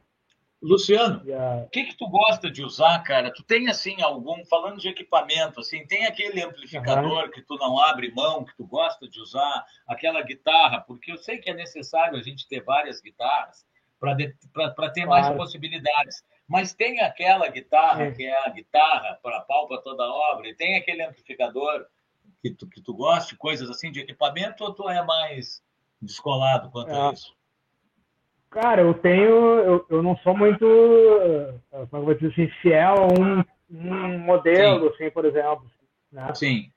Luciano, o que que tu gosta de usar, cara? Tu tem, assim, algum, falando de equipamento, assim, tem aquele amplificador uhum. que tu não abre mão, que tu gosta de usar, aquela guitarra, porque eu sei que é necessário a gente ter várias guitarras, para ter mais possibilidades. Mas tem aquela guitarra, é. que é a guitarra para pau para toda obra, e tem aquele amplificador que tu, que tu gosta, coisas assim de equipamento, ou tu é mais descolado quanto é. a isso? Cara, eu tenho. Eu, eu não sou muito. Como eu vou dizer assim, fiel a um, um modelo, Sim. assim, por exemplo. Né? Sim.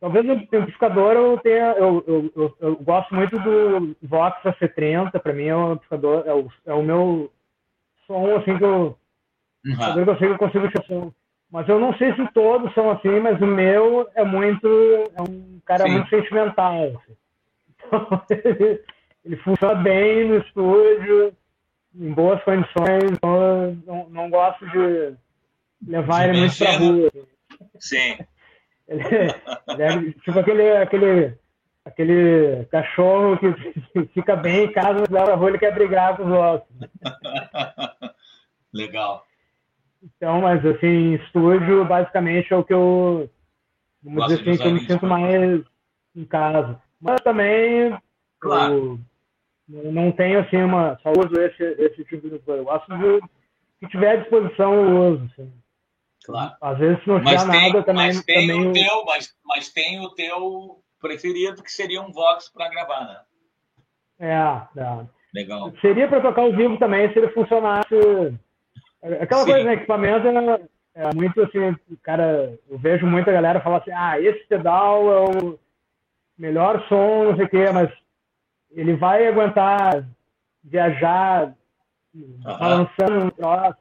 Talvez no amplificador eu tenha. Eu, eu, eu, eu gosto muito do Vox AC30, para mim é um amplificador, é o, é o meu som assim que eu. Uhum. Eu sei que eu consigo som. Mas eu não sei se todos são assim, mas o meu é muito. É um cara Sim. muito sentimental. Assim. Então, ele, ele, funciona bem no estúdio, em boas condições, então não, não gosto de levar de ele muito pra rua. Sim. Ele, ele é tipo aquele, aquele, aquele cachorro que fica bem em casa, mas leva a rua, ele quer brigar com os outros. Legal. Então, mas assim, estúdio basicamente é o que eu, vamos dizer assim, que eu me sinto mais em casa. Mas também claro. eu não tenho assim uma. Só uso esse, esse tipo de coisa. Eu gosto de que tiver à disposição eu uso. Assim. Claro. Às vezes se não tinha nada também. Mas tem, também... O teu, mas, mas tem o teu preferido, que seria um Vox para gravar, né? É, é. Legal. Seria para tocar ao vivo também se ele funcionasse. Aquela Sim. coisa, né? Equipamento é, é, muito assim, cara, eu vejo muita galera falar assim, ah, esse pedal é o melhor som, não sei o quê, mas ele vai aguentar viajar balançando um troço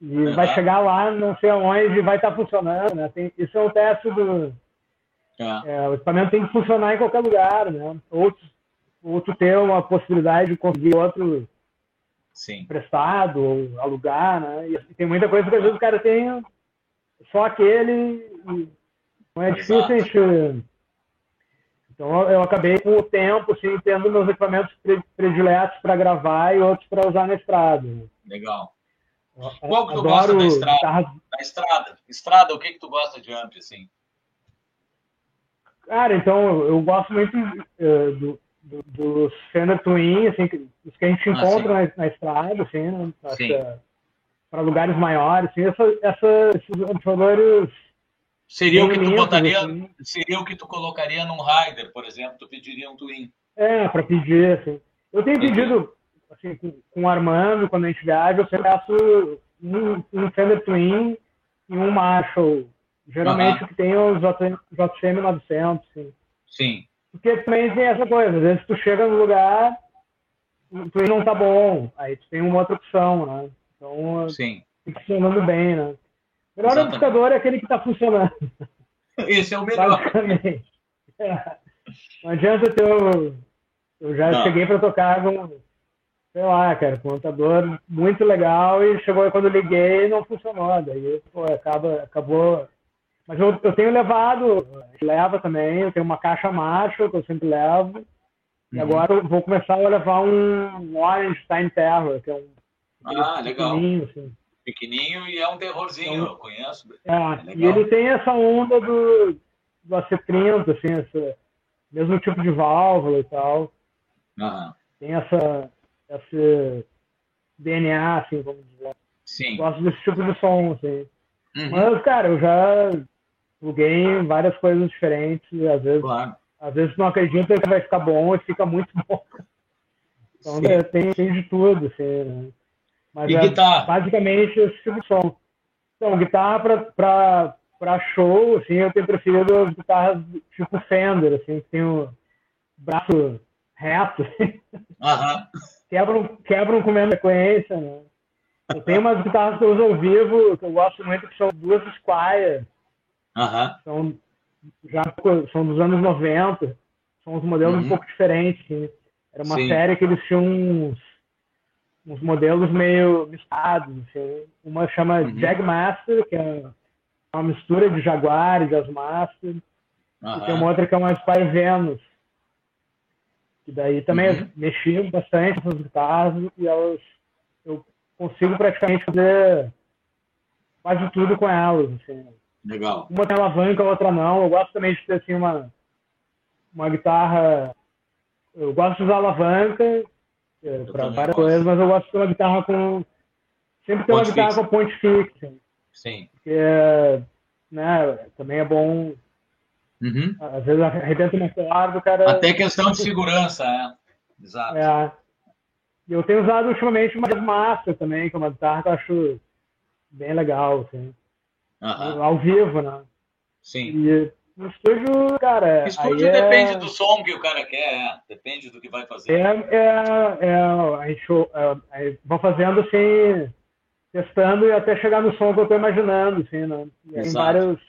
e vai chegar lá, não sei aonde, e vai estar tá funcionando, né? Tem, isso é o teste do... É. É, o equipamento tem que funcionar em qualquer lugar, né? Ou, ou tu ter uma possibilidade de conseguir outro Sim. prestado, ou alugar, né? E tem muita coisa que às vezes o cara tem só aquele... Não é difícil a gente então eu acabei com o tempo, assim, tendo meus equipamentos prediletos para gravar e outros para usar na estrada. Legal. Qual que tu gosta da estrada? Guitarras... Da estrada. Estrada, o que que tu gosta de amp, assim? Cara, então, eu gosto muito uh, do, do, dos Fender Twin, assim, os que a gente ah, encontra na, na, estrada, assim, né? Para lugares maiores, assim, essa, essa, esses amplificadores Seria o que tu botaria, assim. seria o que tu colocaria num rider, por exemplo, tu pediria um twin. É, para pedir, assim. Eu tenho pedido, assim, com, com o Armando, quando a gente viaja, eu sempre peço um, um Fender Twin e um Marshall. Geralmente que tem os JCM 900, assim. Sim. Porque também tem essa coisa, às vezes tu chega no lugar, o Twin não tá bom, aí tu tem uma outra opção, né? Então, Sim. funcionando bem, né? O melhor amplificador é aquele que está funcionando. Esse é o melhor. Basicamente. É. Não adianta ter o... Eu já não. cheguei para tocar com, sei lá, cara, com computador muito legal e chegou quando liguei não funcionou. Daí, pô, acaba, acabou. Mas eu, eu tenho levado, leva também, eu tenho uma caixa Marshall que eu sempre levo. Uhum. E agora eu vou começar a levar um Orange Time Terror, que é um. Ah, legal. Assim pequenininho e é um terrorzinho, eu conheço. É, é e ele tem essa onda do, do AC30, assim, esse mesmo tipo de válvula e tal. Uhum. Tem essa, esse DNA, assim, vamos dizer. Sim. Gosto desse tipo de som, assim. Uhum. Mas, cara, eu já pluguei em várias coisas diferentes, e às vezes, claro. às vezes não acredita que vai ficar bom e fica muito bom. Então tem, tem de tudo, assim, né? Mas e é guitarra? basicamente esse tipo de som. Então, guitarra para show, assim, eu tenho preferido as guitarras tipo Fender, assim, que tem o braço reto. Assim. Uhum. quebram, quebram com menos frequência, né? Eu tenho umas guitarras que eu uso ao vivo, que eu gosto muito, que são duas Squire. Uhum. São, já, são dos anos 90. São uns modelos uhum. um pouco diferentes. Assim. Era uma Sim. série que eles tinham uns uns modelos meio mistados. Assim. Uma chama uhum. Jagmaster, que é uma mistura de Jaguar e de Asmaster. Uhum. E tem uma outra que é uma Spire Venus. Que daí também uhum. mexi bastante essas guitarras e elas eu consigo praticamente fazer quase tudo com elas. Assim. Legal. Uma tem alavanca, a outra não. Eu gosto também de ter assim, uma, uma guitarra. Eu gosto de usar alavanca é, para várias coisas, mas eu gosto de uma guitarra com. Sempre ter uma guitarra com ponte fixa. Sim. Porque né, também é bom. Uhum. Às vezes arrebenta uma corda, o cara. Até questão de segurança, é. Exato. É. Eu tenho usado ultimamente uma Master também, que é uma guitarra que eu acho bem legal, assim. Uhum. Ao vivo, né? Sim. E no estúdio, cara. Estúdio é depende é... do som que o cara quer, é. depende do que vai fazer. É, é, é a gente é, vai fazendo assim, testando e até chegar no som que eu estou imaginando, assim, né? Tem vários,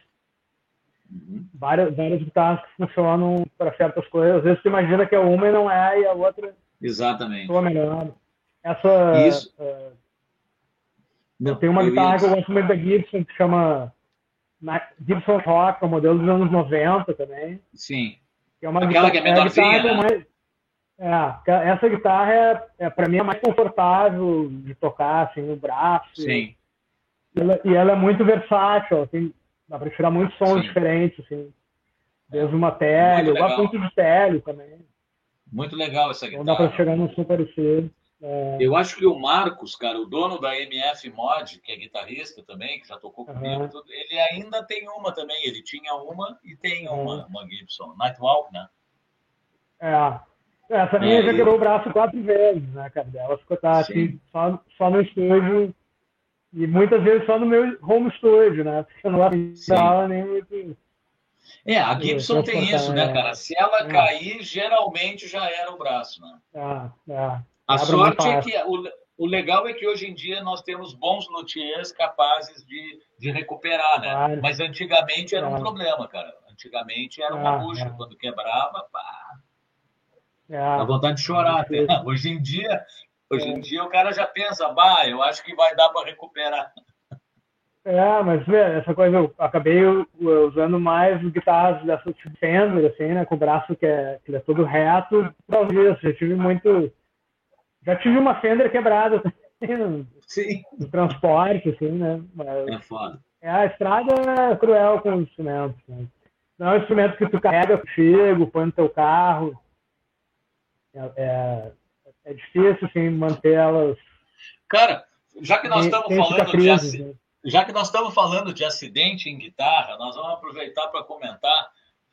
uhum. várias, várias guitarras que funcionam para certas coisas. Às vezes você imagina que é uma e não é, e a outra Exatamente. soa melhor. Essa. Isso. Uh, eu tenho uma guitarra ia... que eu gosto muito da Gibson que chama na Gibson Rock, é um modelo dos anos 90 também. Sim. Que é uma Aquela guitarra, que é, é menorzinha, é né? mais, é, essa guitarra é, é para mim é mais confortável de tocar assim no braço. Sim. E ela, e ela é muito versátil, assim, dá para tirar muitos sons Sim. diferentes, assim. Desde uma tele, eu gosto muito de tele também. Muito legal essa guitarra. Então dá para chegar num som parecido. É... Eu acho que o Marcos, cara, o dono da MF Mod, que é guitarrista também, que já tocou comigo, uhum. ele ainda tem uma também. Ele tinha uma e tem uhum. uma, uma Gibson. Nightwalk, né? É. Essa minha é, já quebrou o braço quatro vezes, né, cara? Ela ficou tá, assim, só, só no estúdio e muitas vezes só no meu home studio, né? Porque eu não avisava nem muito. É, a Gibson tem isso, né, cara? Se ela é. cair, geralmente já era o braço, né? É, é. A sorte é que o, o legal é que hoje em dia nós temos bons luthiers capazes de, de recuperar, né? Claro. Mas antigamente era claro. um problema, cara. Antigamente era uma bucha. É. Quando quebrava, pá. É. Dá vontade de chorar até. Hoje em dia, hoje em dia o cara já pensa, bah, eu acho que vai dar para recuperar. É, mas essa coisa eu acabei usando mais guitarras dessa Fender, assim, né? Com o braço que é, que é todo reto, isso. Já tive muito. Já tive uma Fender quebrada também no, Sim. no transporte, assim, né? Mas, é foda. É, a estrada é cruel com os instrumentos. Né? Não é um instrumento que tu carrega contigo, põe no teu carro. É, é, é difícil, assim, manter elas. Cara, já que nós estamos falando de. Né? Já que nós estamos falando de acidente em guitarra, nós vamos aproveitar para comentar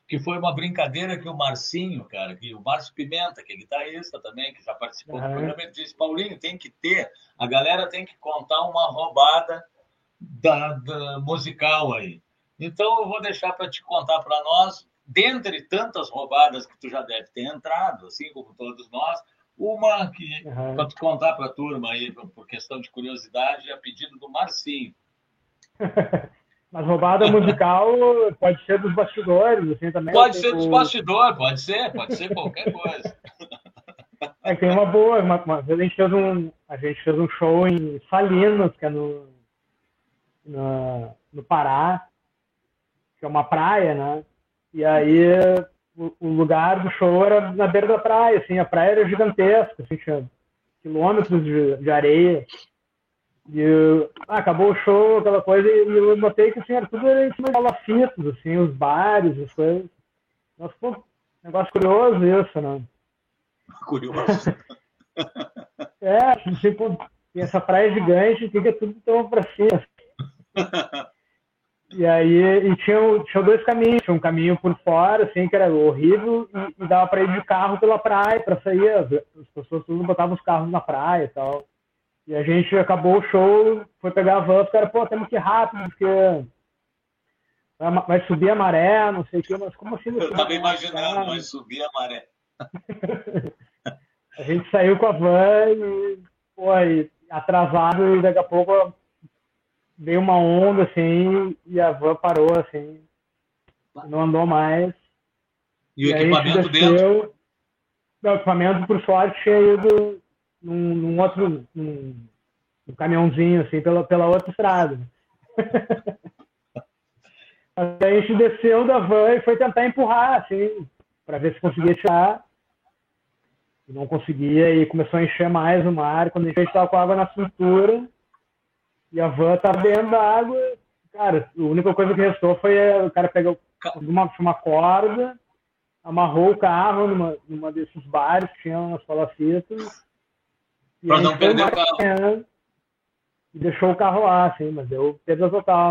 que foi uma brincadeira que o Marcinho, cara, que o Márcio Pimenta, que é guitarrista também, que já participou uhum. do programa, ele disse, Paulinho, tem que ter, a galera tem que contar uma roubada da, da musical aí. Então eu vou deixar para te contar para nós, dentre tantas roubadas que tu já deve ter entrado, assim como todos nós, uma que, uhum. para te contar para a turma aí, por questão de curiosidade, é a pedido do Marcinho. Mas roubada musical pode ser dos bastidores, assim também. Pode ser dos bastidores, pode ser, pode ser qualquer coisa. É, tem uma boa, uma, uma vez a gente fez um, a gente fez um show em Salinas, que é no, no, no Pará, que é uma praia, né? E aí o, o, lugar do show era na beira da praia, assim, a praia era gigantesca, assim, tinha quilômetros de, de areia. E ah, acabou o show, aquela coisa, e eu notei que assim, era tudo em cima de palafitos, assim, os bares, as coisas. Nossa, pô, negócio curioso isso, né? Curioso. é, assim, pô, tem essa praia gigante, fica tudo tão pra cima. E aí e tinha, tinha dois caminhos, tinha um caminho por fora, assim, que era horrível, e, e dava para ir de carro pela praia, para sair, as, as pessoas tudo botavam os carros na praia e tal. E a gente acabou o show, foi pegar a van, os caras, pô, temos que ir rápido, porque vai subir a maré, não sei o quê, mas como assim? Eu tava imaginando, vai subir a maré. a gente saiu com a van e, pô, e atrasado, e daqui a pouco veio uma onda, assim, e a van parou, assim, não andou mais. E o e equipamento desceu, dentro? O equipamento, por sorte, tinha ido num, num outro num, num, caminhãozinho, assim, pela, pela outra estrada. Aí a gente desceu da van e foi tentar empurrar, assim, para ver se conseguia tirar. E não conseguia, e começou a encher mais o mar. Quando a gente estava com a água na cintura, e a van estava dentro da água, cara, a única coisa que restou foi eh, o cara pegou uma, uma corda, amarrou o carro numa, numa desses bares que tinham as palafitas, para não perder o carro. E deixou o carro lá, assim, mas deu perda total.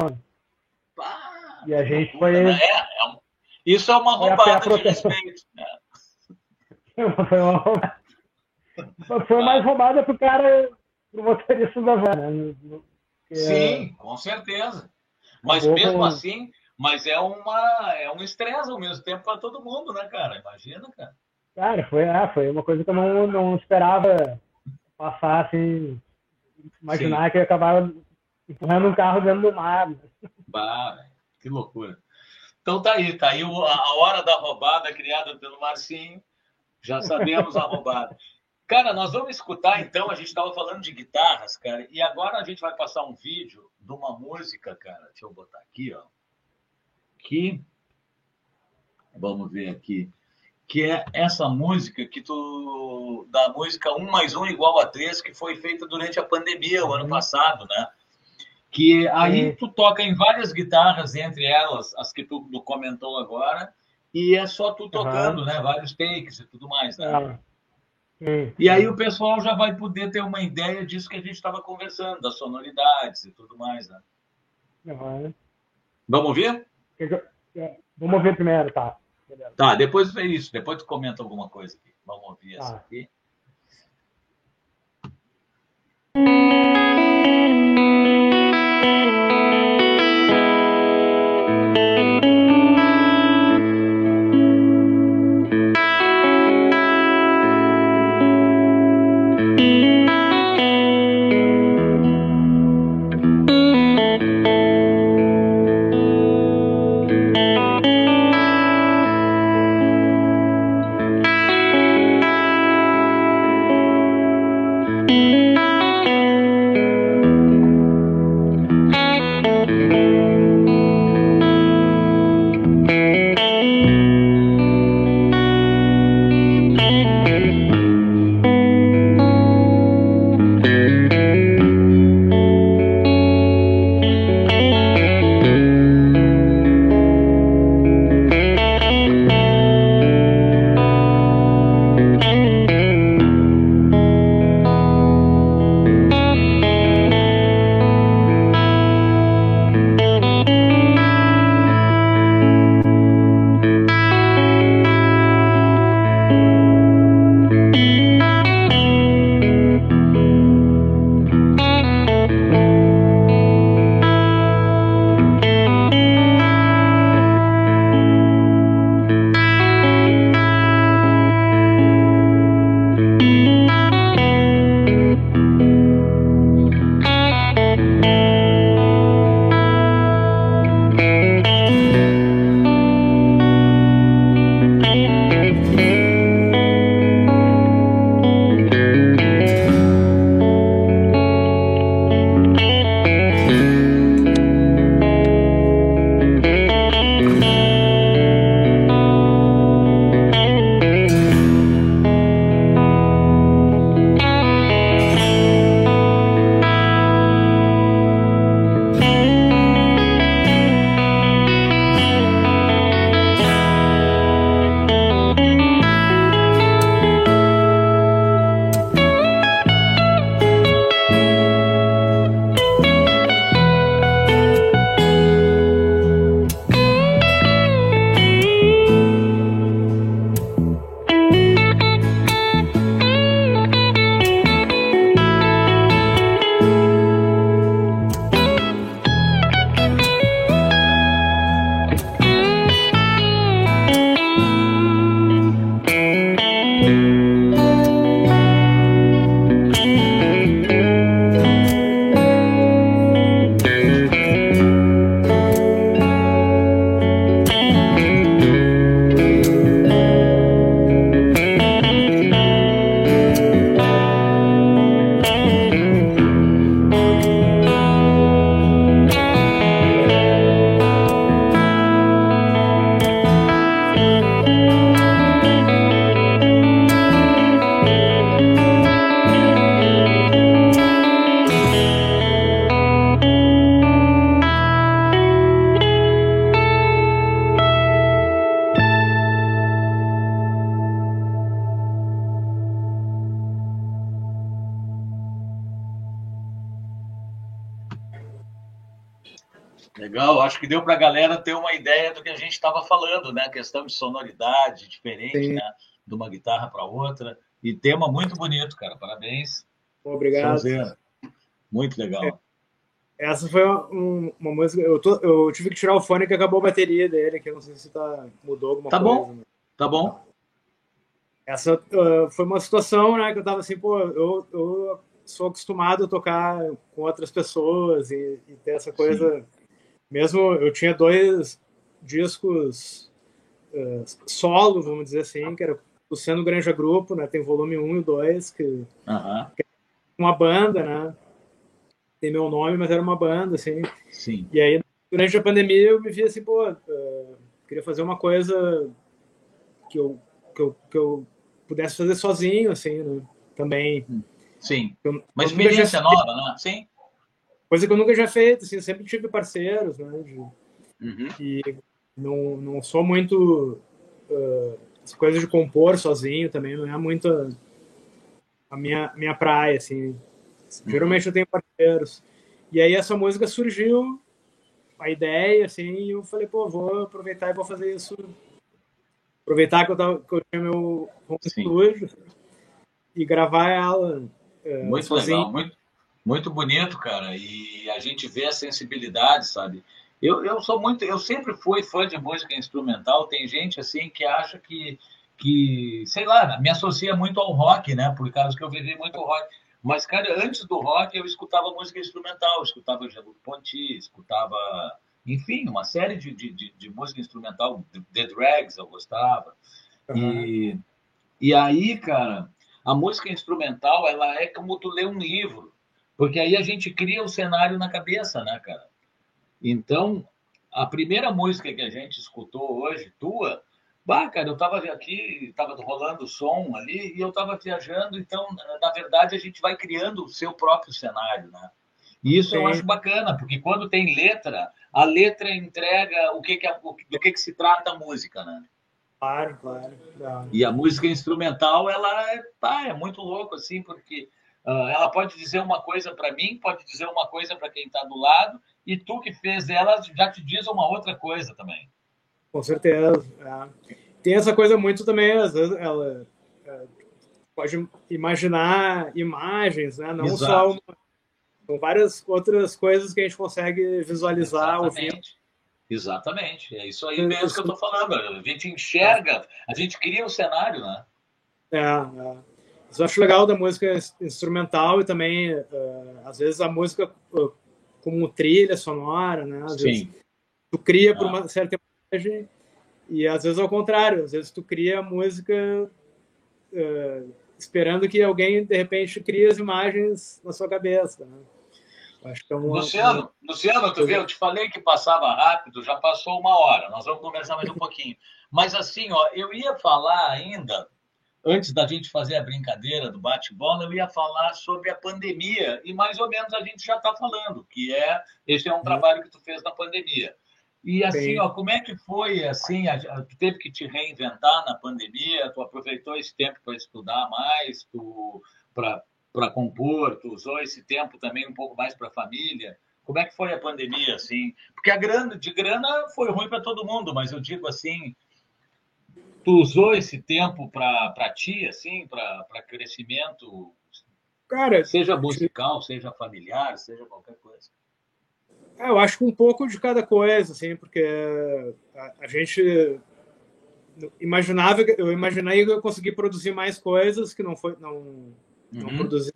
Pá, e a gente foi. Né? É, é. Isso é uma roubada de respeito. Né? foi uma roubada. Foi mais roubada pro cara, pro motorista da van, né? Sim, com certeza. Mas mesmo assim, mas é uma é um estresse ao mesmo tempo para todo mundo, né, cara? Imagina, cara. Cara, foi, ah, foi uma coisa que eu não, não esperava passar assim, imaginar Sim. que eu acabava empurrando um carro dentro do mar. Bah, que loucura. Então tá aí, tá aí a hora da roubada criada pelo Marcinho. Já sabemos a roubada. Cara, nós vamos escutar então, a gente estava falando de guitarras, cara, e agora a gente vai passar um vídeo de uma música, cara. Deixa eu botar aqui, ó. Que vamos ver aqui que é essa música que tu da música 1 mais 1 igual a 3 que foi feita durante a pandemia o ano uhum. passado, né? Que aí tu toca em várias guitarras, entre elas as que tu, comentou agora, e é só tu tocando, uhum. né? Vários takes e tudo mais, né? Uhum. E aí o pessoal já vai poder ter uma ideia disso que a gente estava conversando, das sonoridades e tudo mais, né? Vamos ouvir? Vamos ouvir primeiro, tá? Tá, depois é isso. Depois tu comenta alguma coisa aqui. Vamos ouvir essa ah. aqui. Né? A questão de sonoridade diferente, Sim. né? De uma guitarra para outra. E tema muito bonito, cara. Parabéns. Obrigado. Muito legal. É, essa foi uma, uma música. Eu, tô, eu, tive que tirar o fone que acabou a bateria dele, que eu não sei se tá, mudou alguma tá coisa. Bom. Né? Tá bom. Essa uh, foi uma situação, né? Que eu tava assim, pô, eu, eu sou acostumado a tocar com outras pessoas e, e ter essa coisa. Sim mesmo eu tinha dois discos uh, solo, vamos dizer assim, que era o Sendo Granja Grupo, né? Tem volume 1 e 2, que, que é uma banda, né? Tem meu nome, mas era uma banda, assim. Sim. E aí, durante a pandemia, eu me vi assim, pô, uh, queria fazer uma coisa que eu, que eu, que eu pudesse fazer sozinho, assim, né? Também. Sim. Eu, uma experiência nova, né? Sim. Coisa que eu nunca já feito, assim, sempre tive parceiros, né? De, uhum. E não, não sou muito. Uh, as coisas de compor sozinho também não é muito a, a minha, minha praia, assim. Geralmente eu tenho parceiros. E aí essa música surgiu, a ideia, assim, e eu falei, pô, vou aproveitar e vou fazer isso aproveitar que eu, tava, que eu tinha meu home studio e gravar ela. Uh, muito sozinho. legal, muito, muito bonito, cara. E a gente vê a sensibilidade, sabe? Eu, eu sou muito, eu sempre fui fã de música instrumental. Tem gente assim que acha que, que sei lá, me associa muito ao rock, né? Por causa que eu vivi muito rock. Mas, cara, antes do rock eu escutava música instrumental, escutava Jabu Ponti, escutava, enfim, uma série de, de, de, de música instrumental, The Drags eu gostava. Uhum. E, e aí, cara, a música instrumental, ela é como tu lê um livro, porque aí a gente cria o um cenário na cabeça, né, cara? Então, a primeira música que a gente escutou hoje, tua, bah, cara, eu estava aqui, estava rolando o som ali e eu estava viajando, então, na verdade, a gente vai criando o seu próprio cenário, né? E isso Sim. eu acho bacana, porque quando tem letra, a letra entrega o que, que, do que, que se trata a música, né? Claro, claro. E a música instrumental, ela é, tá, é muito louco, assim, porque uh, ela pode dizer uma coisa para mim, pode dizer uma coisa para quem está do lado, e tu que fez ela já te diz uma outra coisa também. Com certeza. É. Tem essa coisa muito também, às vezes ela é, pode imaginar imagens, né? Não Exato. só uma, com várias outras coisas que a gente consegue visualizar ouvindo. Exatamente, é isso aí mesmo que eu estou falando. A gente enxerga, a gente cria um cenário, né? É, é. Isso eu acho legal da música instrumental e também, uh, às vezes, a música uh, como trilha sonora, né? Às Sim. vezes tu cria ah. por uma certa imagem e às vezes ao contrário, às vezes tu cria música uh, esperando que alguém de repente crie as imagens na sua cabeça. Né? Acho que é uma, Luciano, uma... Luciano, tu vê, eu te falei que passava rápido, já passou uma hora. Nós vamos conversar mais um pouquinho. Mas assim, ó, eu ia falar ainda antes da gente fazer a brincadeira do bate-bola, eu ia falar sobre a pandemia, e mais ou menos a gente já está falando, que é, esse é um uhum. trabalho que tu fez na pandemia. E assim, ó, como é que foi, assim, tu teve que te reinventar na pandemia, tu aproveitou esse tempo para estudar mais, tu para compor, tu usou esse tempo também um pouco mais para a família, como é que foi a pandemia, assim? Porque a grana, de grana foi ruim para todo mundo, mas eu digo assim, tu usou esse tempo para ti, assim, para crescimento? Cara, seja musical, seja familiar, seja qualquer coisa. É, eu acho que um pouco de cada coisa, assim, porque a, a gente imaginava, eu imaginei que eu consegui produzir mais coisas que não foi, não, não uhum. produzi.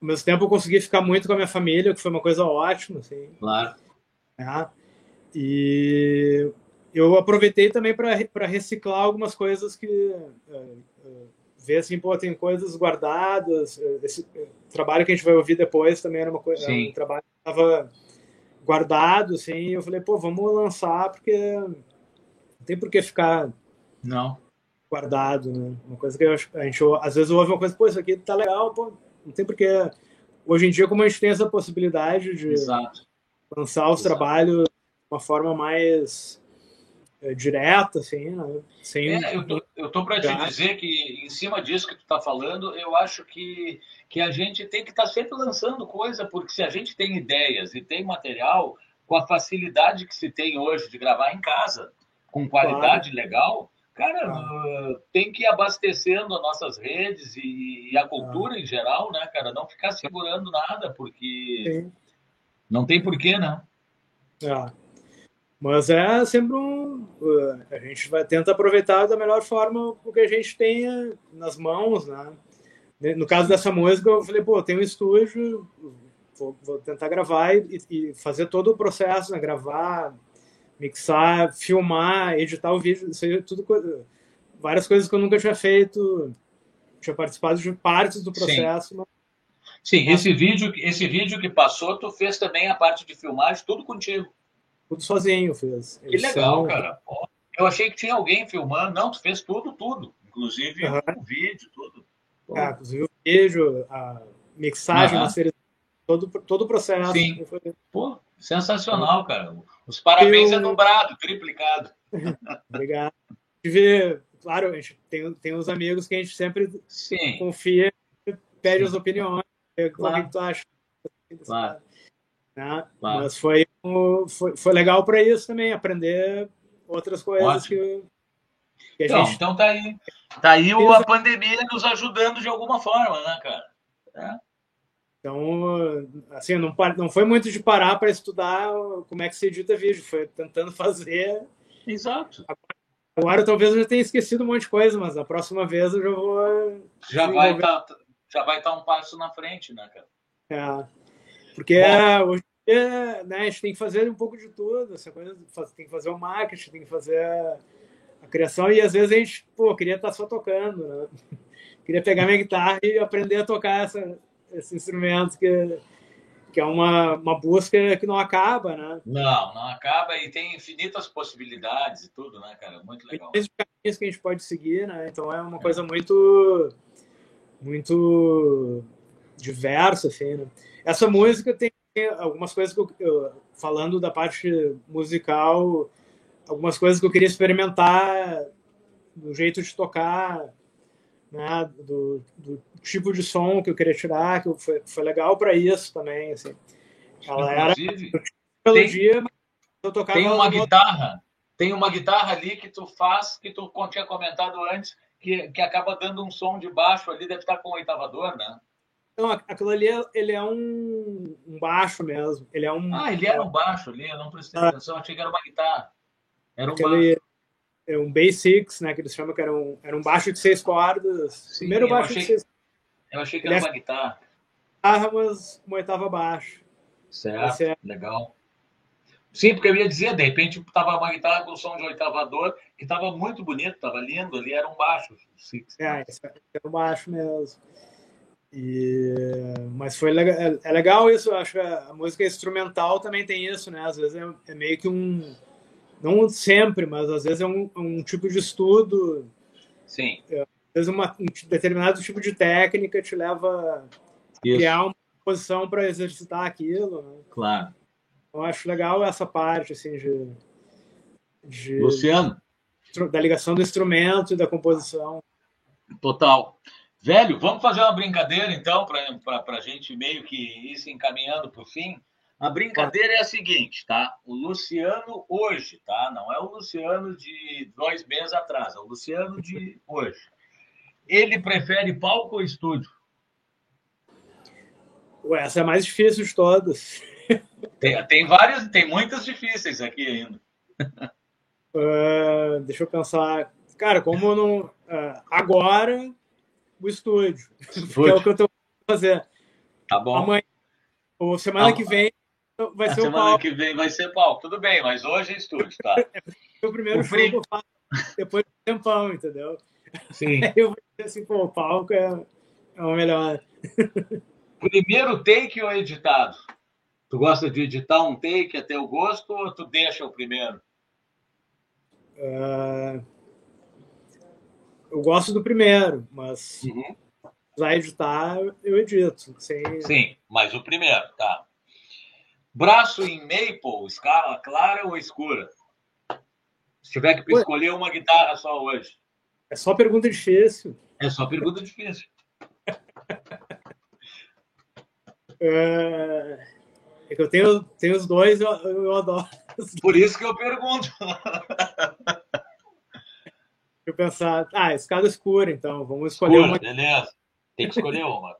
Ao mesmo tempo, eu consegui ficar muito com a minha família, que foi uma coisa ótima, assim. Claro. É. E eu aproveitei também para reciclar algumas coisas que uh, uh, ver assim, pô, tem coisas guardadas. Esse trabalho que a gente vai ouvir depois também era uma coisa, um trabalho que estava guardado, assim. Eu falei, pô, vamos lançar porque não tem por que ficar não guardado, né? Uma coisa que a gente às vezes ouve uma coisa, pô, isso aqui tá legal, pô, não tem por que. Hoje em dia, como a gente tem essa possibilidade de Exato. lançar os Exato. trabalhos de uma forma mais é, direta, assim, né? Sem, é, eu tô, eu tô para te dizer que, em cima disso que tu está falando, eu acho que, que a gente tem que estar tá sempre lançando coisa, porque se a gente tem ideias e tem material, com a facilidade que se tem hoje de gravar em casa, com qualidade claro. legal, cara, uh, tem que ir abastecendo as nossas redes e, e a cultura em geral, né, cara? Não ficar segurando nada, porque Sim. não tem porquê, né? É. Mas é sempre um. A gente vai tenta aproveitar da melhor forma o que a gente tenha nas mãos, né? No caso dessa música, eu falei, pô, tem um estúdio, vou, vou tentar gravar e, e, fazer todo o processo, né? Gravar, mixar, filmar, editar o vídeo, isso aí, tudo várias coisas que eu nunca tinha feito, tinha participado de partes do processo. Sim. Mas... Sim, esse vídeo, esse vídeo que passou, tu fez também a parte de filmagem, tudo contigo. Tudo sozinho fez. Que legal, cara. Eu achei que tinha alguém filmando. Não, tu fez tudo, tudo. Inclusive uhum. o vídeo, tudo. Ah, inclusive o vídeo, a mixagem, uhum. todo, todo o processo. Sim. Pô, sensacional, cara. Os parabéns Eu... é dobrado, triplicado. Obrigado. Tive, claro, a gente tem, tem uns amigos que a gente sempre Sim. confia, pede Sim. as opiniões, claro. o que tu acha. Claro. Né? Claro. Mas foi, foi, foi legal para isso também, aprender outras coisas Ótimo. que. Então, gente... então tá aí. Tá aí a pandemia nos ajudando de alguma forma, né, cara? É. Então, assim, não, não foi muito de parar para estudar como é que se edita vídeo, foi tentando fazer. Exato. Agora talvez eu já tenha esquecido um monte de coisa, mas a próxima vez eu já vou. Já vai estar tá, já vai estar tá um passo na frente, né, cara? É. Porque hoje dia, né, a gente tem que fazer um pouco de tudo, essa coisa, tem que fazer o marketing, tem que fazer a criação, e às vezes a gente, pô, queria estar só tocando, né? Queria pegar minha guitarra e aprender a tocar essa, esse instrumento que, que é uma, uma busca que não acaba, né? Não, não acaba e tem infinitas possibilidades e tudo, né, cara? Muito legal. Tem caminhos que a gente pode seguir, né? Então é uma é. coisa muito, muito diversa, assim, né? Essa música tem algumas coisas que eu, eu, falando da parte musical, algumas coisas que eu queria experimentar do jeito de tocar, né, do, do tipo de som que eu queria tirar, que foi, foi legal para isso também, assim. Ela era melodia, tem, eu tocava tem uma guitarra, tem uma guitarra ali que tu faz, que tu tinha comentado antes, que, que acaba dando um som de baixo ali, deve estar com o oitavador, né? Não, aquilo ali ele é um, um, baixo mesmo. Ele é um. Ah, ele era um baixo ali, eu não prestei ah. atenção, achei que era uma guitarra. Era um aquele, baixo. É um bass six, né? Que eles chamam que era um, era um baixo de seis cordas. Sim, Primeiro baixo achei, de seis Eu achei que era uma guitarra. Guitarra, mas uma oitava abaixo. Certo, é... legal. Sim, porque eu ia dizer, de repente tava uma guitarra com som de oitavador, que tava muito bonito, tava lindo, ali era um baixo. Six, é, era um baixo mesmo. E, mas foi é, é, legal isso, acho que a música instrumental também tem isso, né? Às vezes é, é meio que um. Não sempre, mas às vezes é um, um tipo de estudo. Sim. É, às vezes uma, um determinado tipo de técnica te leva a criar uma posição para exercitar aquilo. Né? Claro. Eu acho legal essa parte, assim, de. de Luciano? Da ligação do instrumento e da composição. Total. Velho, vamos fazer uma brincadeira então, para a gente meio que ir se encaminhando para o fim. A brincadeira é a seguinte, tá? O Luciano hoje, tá? Não é o Luciano de dois meses atrás, é o Luciano de hoje. Ele prefere palco ou estúdio? Ué, essa é a mais difícil de todas. Tem, tem várias, tem muitas difíceis aqui ainda. Uh, deixa eu pensar. Cara, como não. Uh, agora o estúdio. estúdio. Que é o que eu tô fazer. Tá bom. Amanhã, ou semana tá. que vem, vai a ser o palco. Semana que vem vai ser palco. Tudo bem, mas hoje é estúdio, tá? o primeiro o show que eu faço depois do tempão, entendeu? Sim. Aí eu vou dizer assim, pô, o palco é, é o melhor. Primeiro take ou editado? Tu gosta de editar um take até o gosto ou tu deixa o primeiro? Uh, eu gosto do primeiro, mas uhum. vai editar, eu edito. Sem... Sim, mas o primeiro, tá. Braço em maple, escala clara ou escura? Se tiver que escolher uma guitarra só hoje. É só pergunta difícil. É só pergunta difícil. é... é que eu tenho, tenho os dois, eu, eu adoro. Por isso que eu pergunto. eu pensar, ah, escada escura, então vamos escolher escura, uma. Beleza, tem que escolher uma.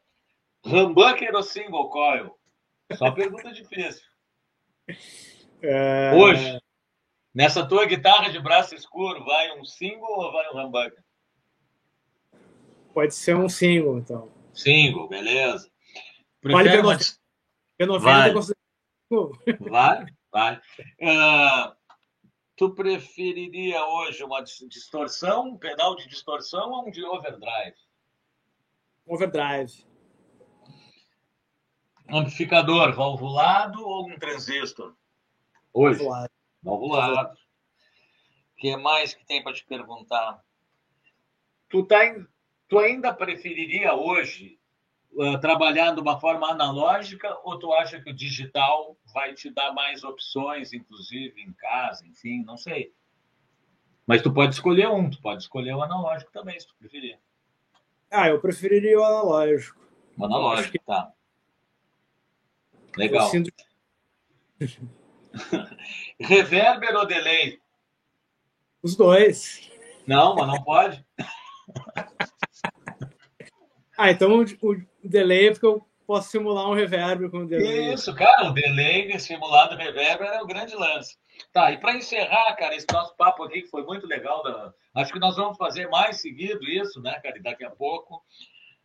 Humbucker ou single coil? Só pergunta difícil. É... Hoje, nessa tua guitarra de braço escuro, vai um single ou vai um humbucker? Pode ser um single, então. Single, beleza. Prefere vale uma... vale. Vale, vale. Uh, tu preferiria hoje uma distorção, um pedal de distorção ou um de overdrive? Overdrive. Amplificador valvulado ou um transistor? Hoje. Valvulado. Valvulado. O que mais que tem para te perguntar? Tu, tá em, tu ainda preferiria hoje uh, trabalhar de uma forma analógica ou tu acha que o digital vai te dar mais opções, inclusive em casa, enfim, não sei. Mas tu pode escolher um, tu pode escolher o analógico também, se tu preferir. Ah, eu preferiria o analógico. O analógico, que... tá. Legal. Sinto... Reverber ou delay? Os dois. Não, mas não pode. ah, então o, o delay é porque eu posso simular um reverb com o delay. Isso, cara, o delay simulado reverb é o grande lance. Tá, e para encerrar, cara, esse nosso papo aqui, que foi muito legal, da... acho que nós vamos fazer mais seguido isso, né, cara, e daqui a pouco.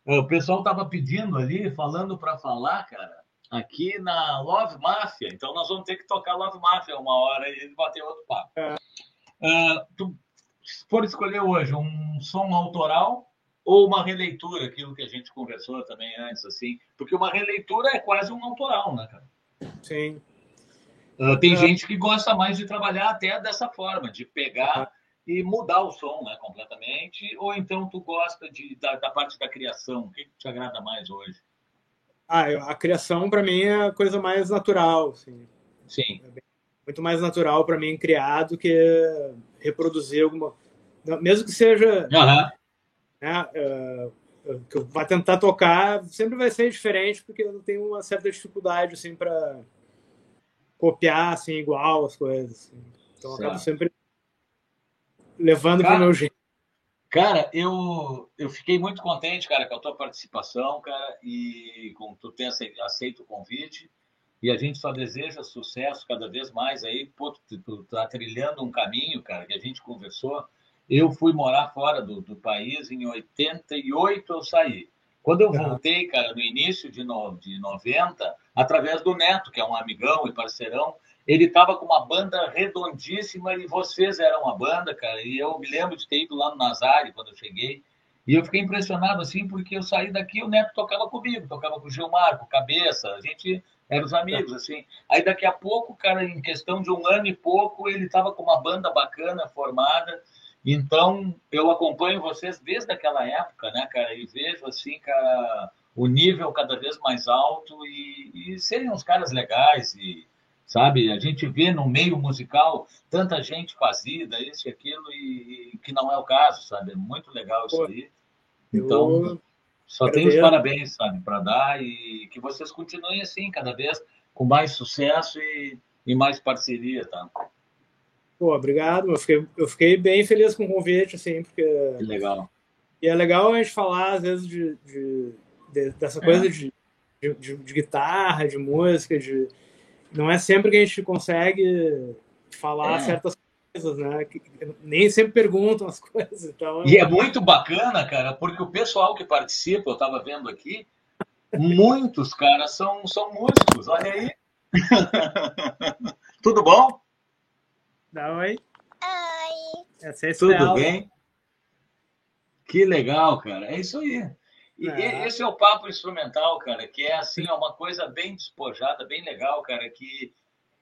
O pessoal estava pedindo ali, falando para falar, cara, aqui na Love Mafia. Então nós vamos ter que tocar Love Mafia uma hora e bater outro papo. É. Uh, tu for escolher hoje um som autoral ou uma releitura, aquilo que a gente conversou também antes, assim, porque uma releitura é quase um autoral, né, cara? Sim. Uh, tem é. gente que gosta mais de trabalhar até dessa forma, de pegar e mudar o som né, completamente, ou então tu gosta de, da, da parte da criação? O que te agrada mais hoje? Ah, a criação para mim é a coisa mais natural. Assim. Sim. É muito mais natural para mim criar do que reproduzir alguma. Mesmo que seja. Uhum. Né, uh, que eu vá tentar tocar, sempre vai ser diferente, porque eu tenho uma certa dificuldade assim, para copiar assim, igual as coisas. Assim. Então, eu acabo sempre levando para o meu jeito. Cara, eu, eu fiquei muito contente, cara, com a tua participação, cara, e com tu ter aceito o convite. E a gente só deseja sucesso cada vez mais aí. Pô, tu, tu tá trilhando um caminho, cara, que a gente conversou. Eu fui morar fora do, do país em 88 eu saí. Quando eu voltei, cara, no início de, no, de 90, através do Neto, que é um amigão e parceirão, ele estava com uma banda redondíssima e vocês eram uma banda, cara. E eu me lembro de ter ido lá no Nazari quando eu cheguei. E eu fiquei impressionado, assim, porque eu saí daqui o Neto tocava comigo, tocava com o Gilmar, com o Cabeça, a gente era os amigos, assim. Aí daqui a pouco, cara, em questão de um ano e pouco, ele estava com uma banda bacana, formada. Então, eu acompanho vocês desde aquela época, né, cara, e vejo, assim, cara, o nível cada vez mais alto e, e serem uns caras legais e sabe? A gente vê no meio musical tanta gente fazida, isso e aquilo, e, e que não é o caso, sabe? É muito legal isso aí. Então, eu... só tenho os parabéns, sabe, para dar e que vocês continuem assim, cada vez com mais sucesso e, e mais parceria, tá? Pô, obrigado. Eu fiquei, eu fiquei bem feliz com o convite, assim, porque. Que legal. E é legal a gente falar, às vezes, de, de, de dessa coisa é. de, de, de, guitarra, de música, de, não é sempre que a gente consegue falar é. certas coisas, né? Nem sempre perguntam as coisas. Então, e é muito bacana, cara, porque o pessoal que participa, eu estava vendo aqui, muitos caras são, são músicos, olha aí. Tudo bom? Dá oi. Oi. É Tudo bem? Que legal, cara. É isso aí. E é. esse é o papo instrumental, cara, que é assim, é uma coisa bem despojada, bem legal, cara, que,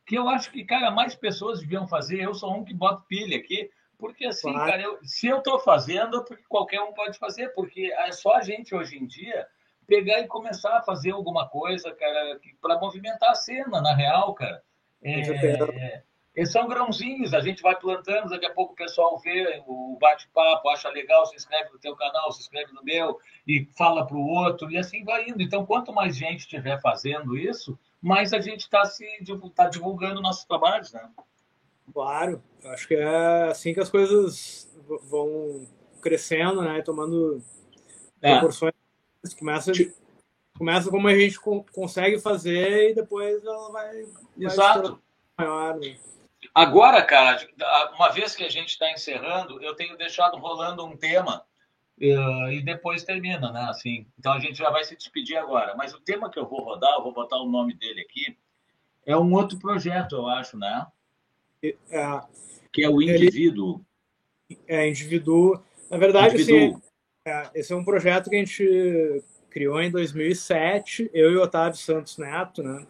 que eu acho que, cara, mais pessoas deviam fazer. Eu sou um que bota pilha aqui, porque assim, claro. cara, eu, se eu estou fazendo, porque qualquer um pode fazer, porque é só a gente hoje em dia pegar e começar a fazer alguma coisa, cara, para movimentar a cena, na real, cara. É, eles são grãozinhos, a gente vai plantando, daqui a pouco o pessoal vê o bate-papo, acha legal, se inscreve no teu canal, se inscreve no meu e fala para o outro, e assim vai indo. Então, quanto mais gente estiver fazendo isso, mais a gente está tá divulgando nossos trabalhos, né? Claro, acho que é assim que as coisas vão crescendo, né? Tomando é. proporções. Começa, começa como a gente consegue fazer e depois ela vai. Exato. Vai maior, né? Agora, cara, uma vez que a gente está encerrando, eu tenho deixado rolando um tema uh, e depois termina, né? Assim, então a gente já vai se despedir agora. Mas o tema que eu vou rodar, eu vou botar o nome dele aqui, é um outro projeto, eu acho, né? É, que é o indivíduo. É, indivíduo. Na verdade, indivíduo. Assim, é, esse é um projeto que a gente criou em 2007, eu e o Otávio Santos Neto, né?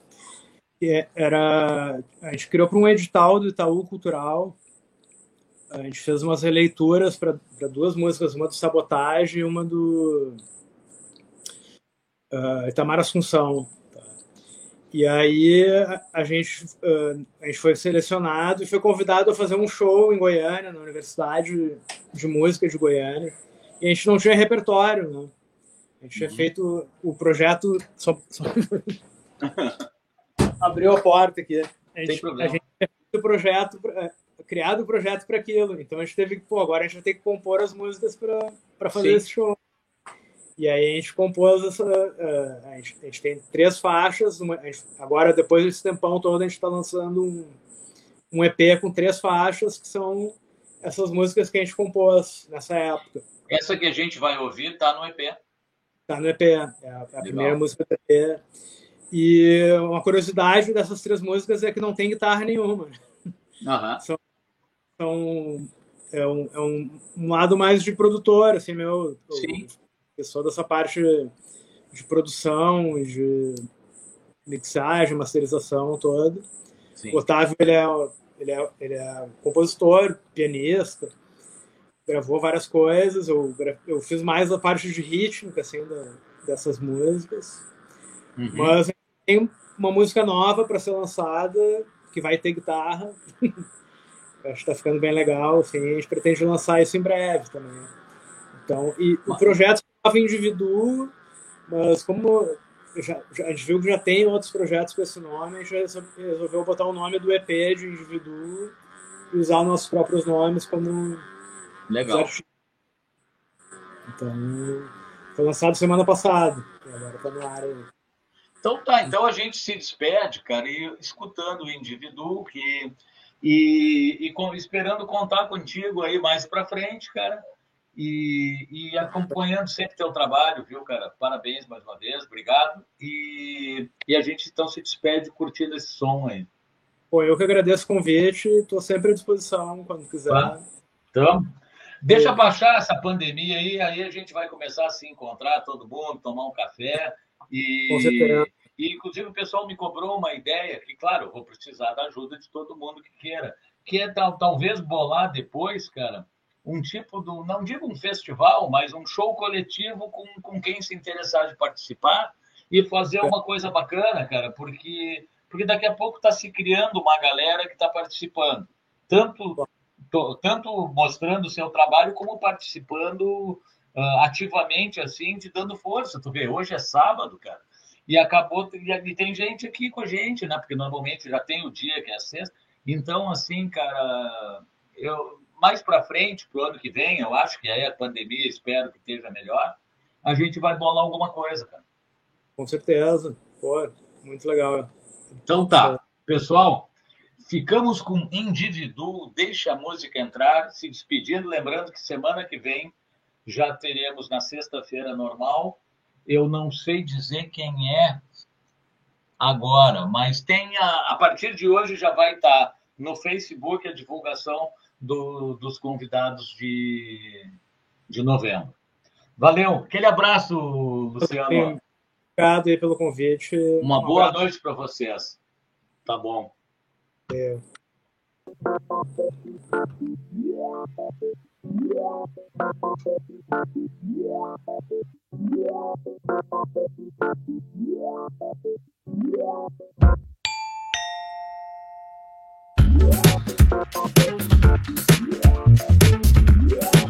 É, era a gente criou para um edital do Itaú Cultural. A gente fez umas releituras para duas músicas, uma do Sabotagem e uma do uh, Itamar Assunção. Tá? E aí a gente, uh, a gente foi selecionado e foi convidado a fazer um show em Goiânia, na Universidade de Música de Goiânia. E a gente não tinha repertório, né? A gente tinha uhum. feito o projeto só... só... abriu a porta aqui. A gente, a gente o projeto criado o projeto para aquilo. Então a gente teve que, pô, agora a gente vai ter que compor as músicas para fazer Sim. esse show. E aí a gente compôs essa. Uh, a, gente, a, gente, tem três faixas. Uma, gente, agora, depois desse tempão todo, a gente está lançando um, um EP com três faixas, que são essas músicas que a gente compôs nessa época. Essa que a gente vai ouvir está no EP. Está no EP. É a, é a primeira música do EP. E uma curiosidade dessas três músicas é que não tem guitarra nenhuma. Uhum. São, são, é, um, é um, um lado mais de produtor, assim, meu. Sim pessoal dessa parte de produção, de mixagem, masterização toda. Sim. O Otávio ele é, ele, é, ele é compositor, pianista, gravou várias coisas. Eu, eu fiz mais a parte de rítmica assim, da, dessas músicas. Uhum. Mas tem uma música nova para ser lançada que vai ter guitarra. Acho que está ficando bem legal. Assim, a gente pretende lançar isso em breve também. Então, e o projeto estava indivíduo, mas como já, já, a gente viu que já tem outros projetos com esse nome, a gente resolveu botar o nome do EP de indivíduo e usar nossos próprios nomes como. Legal. Então, foi lançado semana passada, agora está no ar aí. Então tá, então a gente se despede, cara, e escutando o indivíduo que e, e com, esperando contar contigo aí mais para frente, cara e, e acompanhando sempre teu trabalho, viu, cara? Parabéns mais uma vez, obrigado. E, e a gente então se despede curtindo esse som aí. Pô, eu que agradeço o convite, estou sempre à disposição quando quiser. Tá. Então, deixa baixar essa pandemia aí, aí a gente vai começar a se encontrar, todo mundo, tomar um café. E. E, inclusive, o pessoal me cobrou uma ideia que, claro, vou precisar da ajuda de todo mundo que queira, que é tal, talvez bolar depois, cara, um tipo do, não digo um festival, mas um show coletivo com, com quem se interessar de participar e fazer uma coisa bacana, cara, porque, porque daqui a pouco está se criando uma galera que está participando, tanto, to, tanto mostrando o seu trabalho como participando uh, ativamente, assim, te dando força. Tu vê, hoje é sábado, cara, e acabou, e tem gente aqui com a gente, né, porque normalmente já tem o dia que é sexta, então, assim, cara, eu mais para frente, para o ano que vem, eu acho que aí a pandemia, espero que esteja melhor, a gente vai bolar alguma coisa, cara. Com certeza. Pô, muito legal. Então tá. Pessoal, ficamos com indivíduo, deixa a música entrar, se despedindo, lembrando que semana que vem já teremos na sexta-feira normal. Eu não sei dizer quem é agora, mas tem a, a partir de hoje já vai estar no Facebook a divulgação do, dos convidados de, de novembro. Valeu, aquele abraço, Luciano. Obrigado aí pelo convite. Uma um boa abraço. noite para vocês. Tá bom. É. Yeah.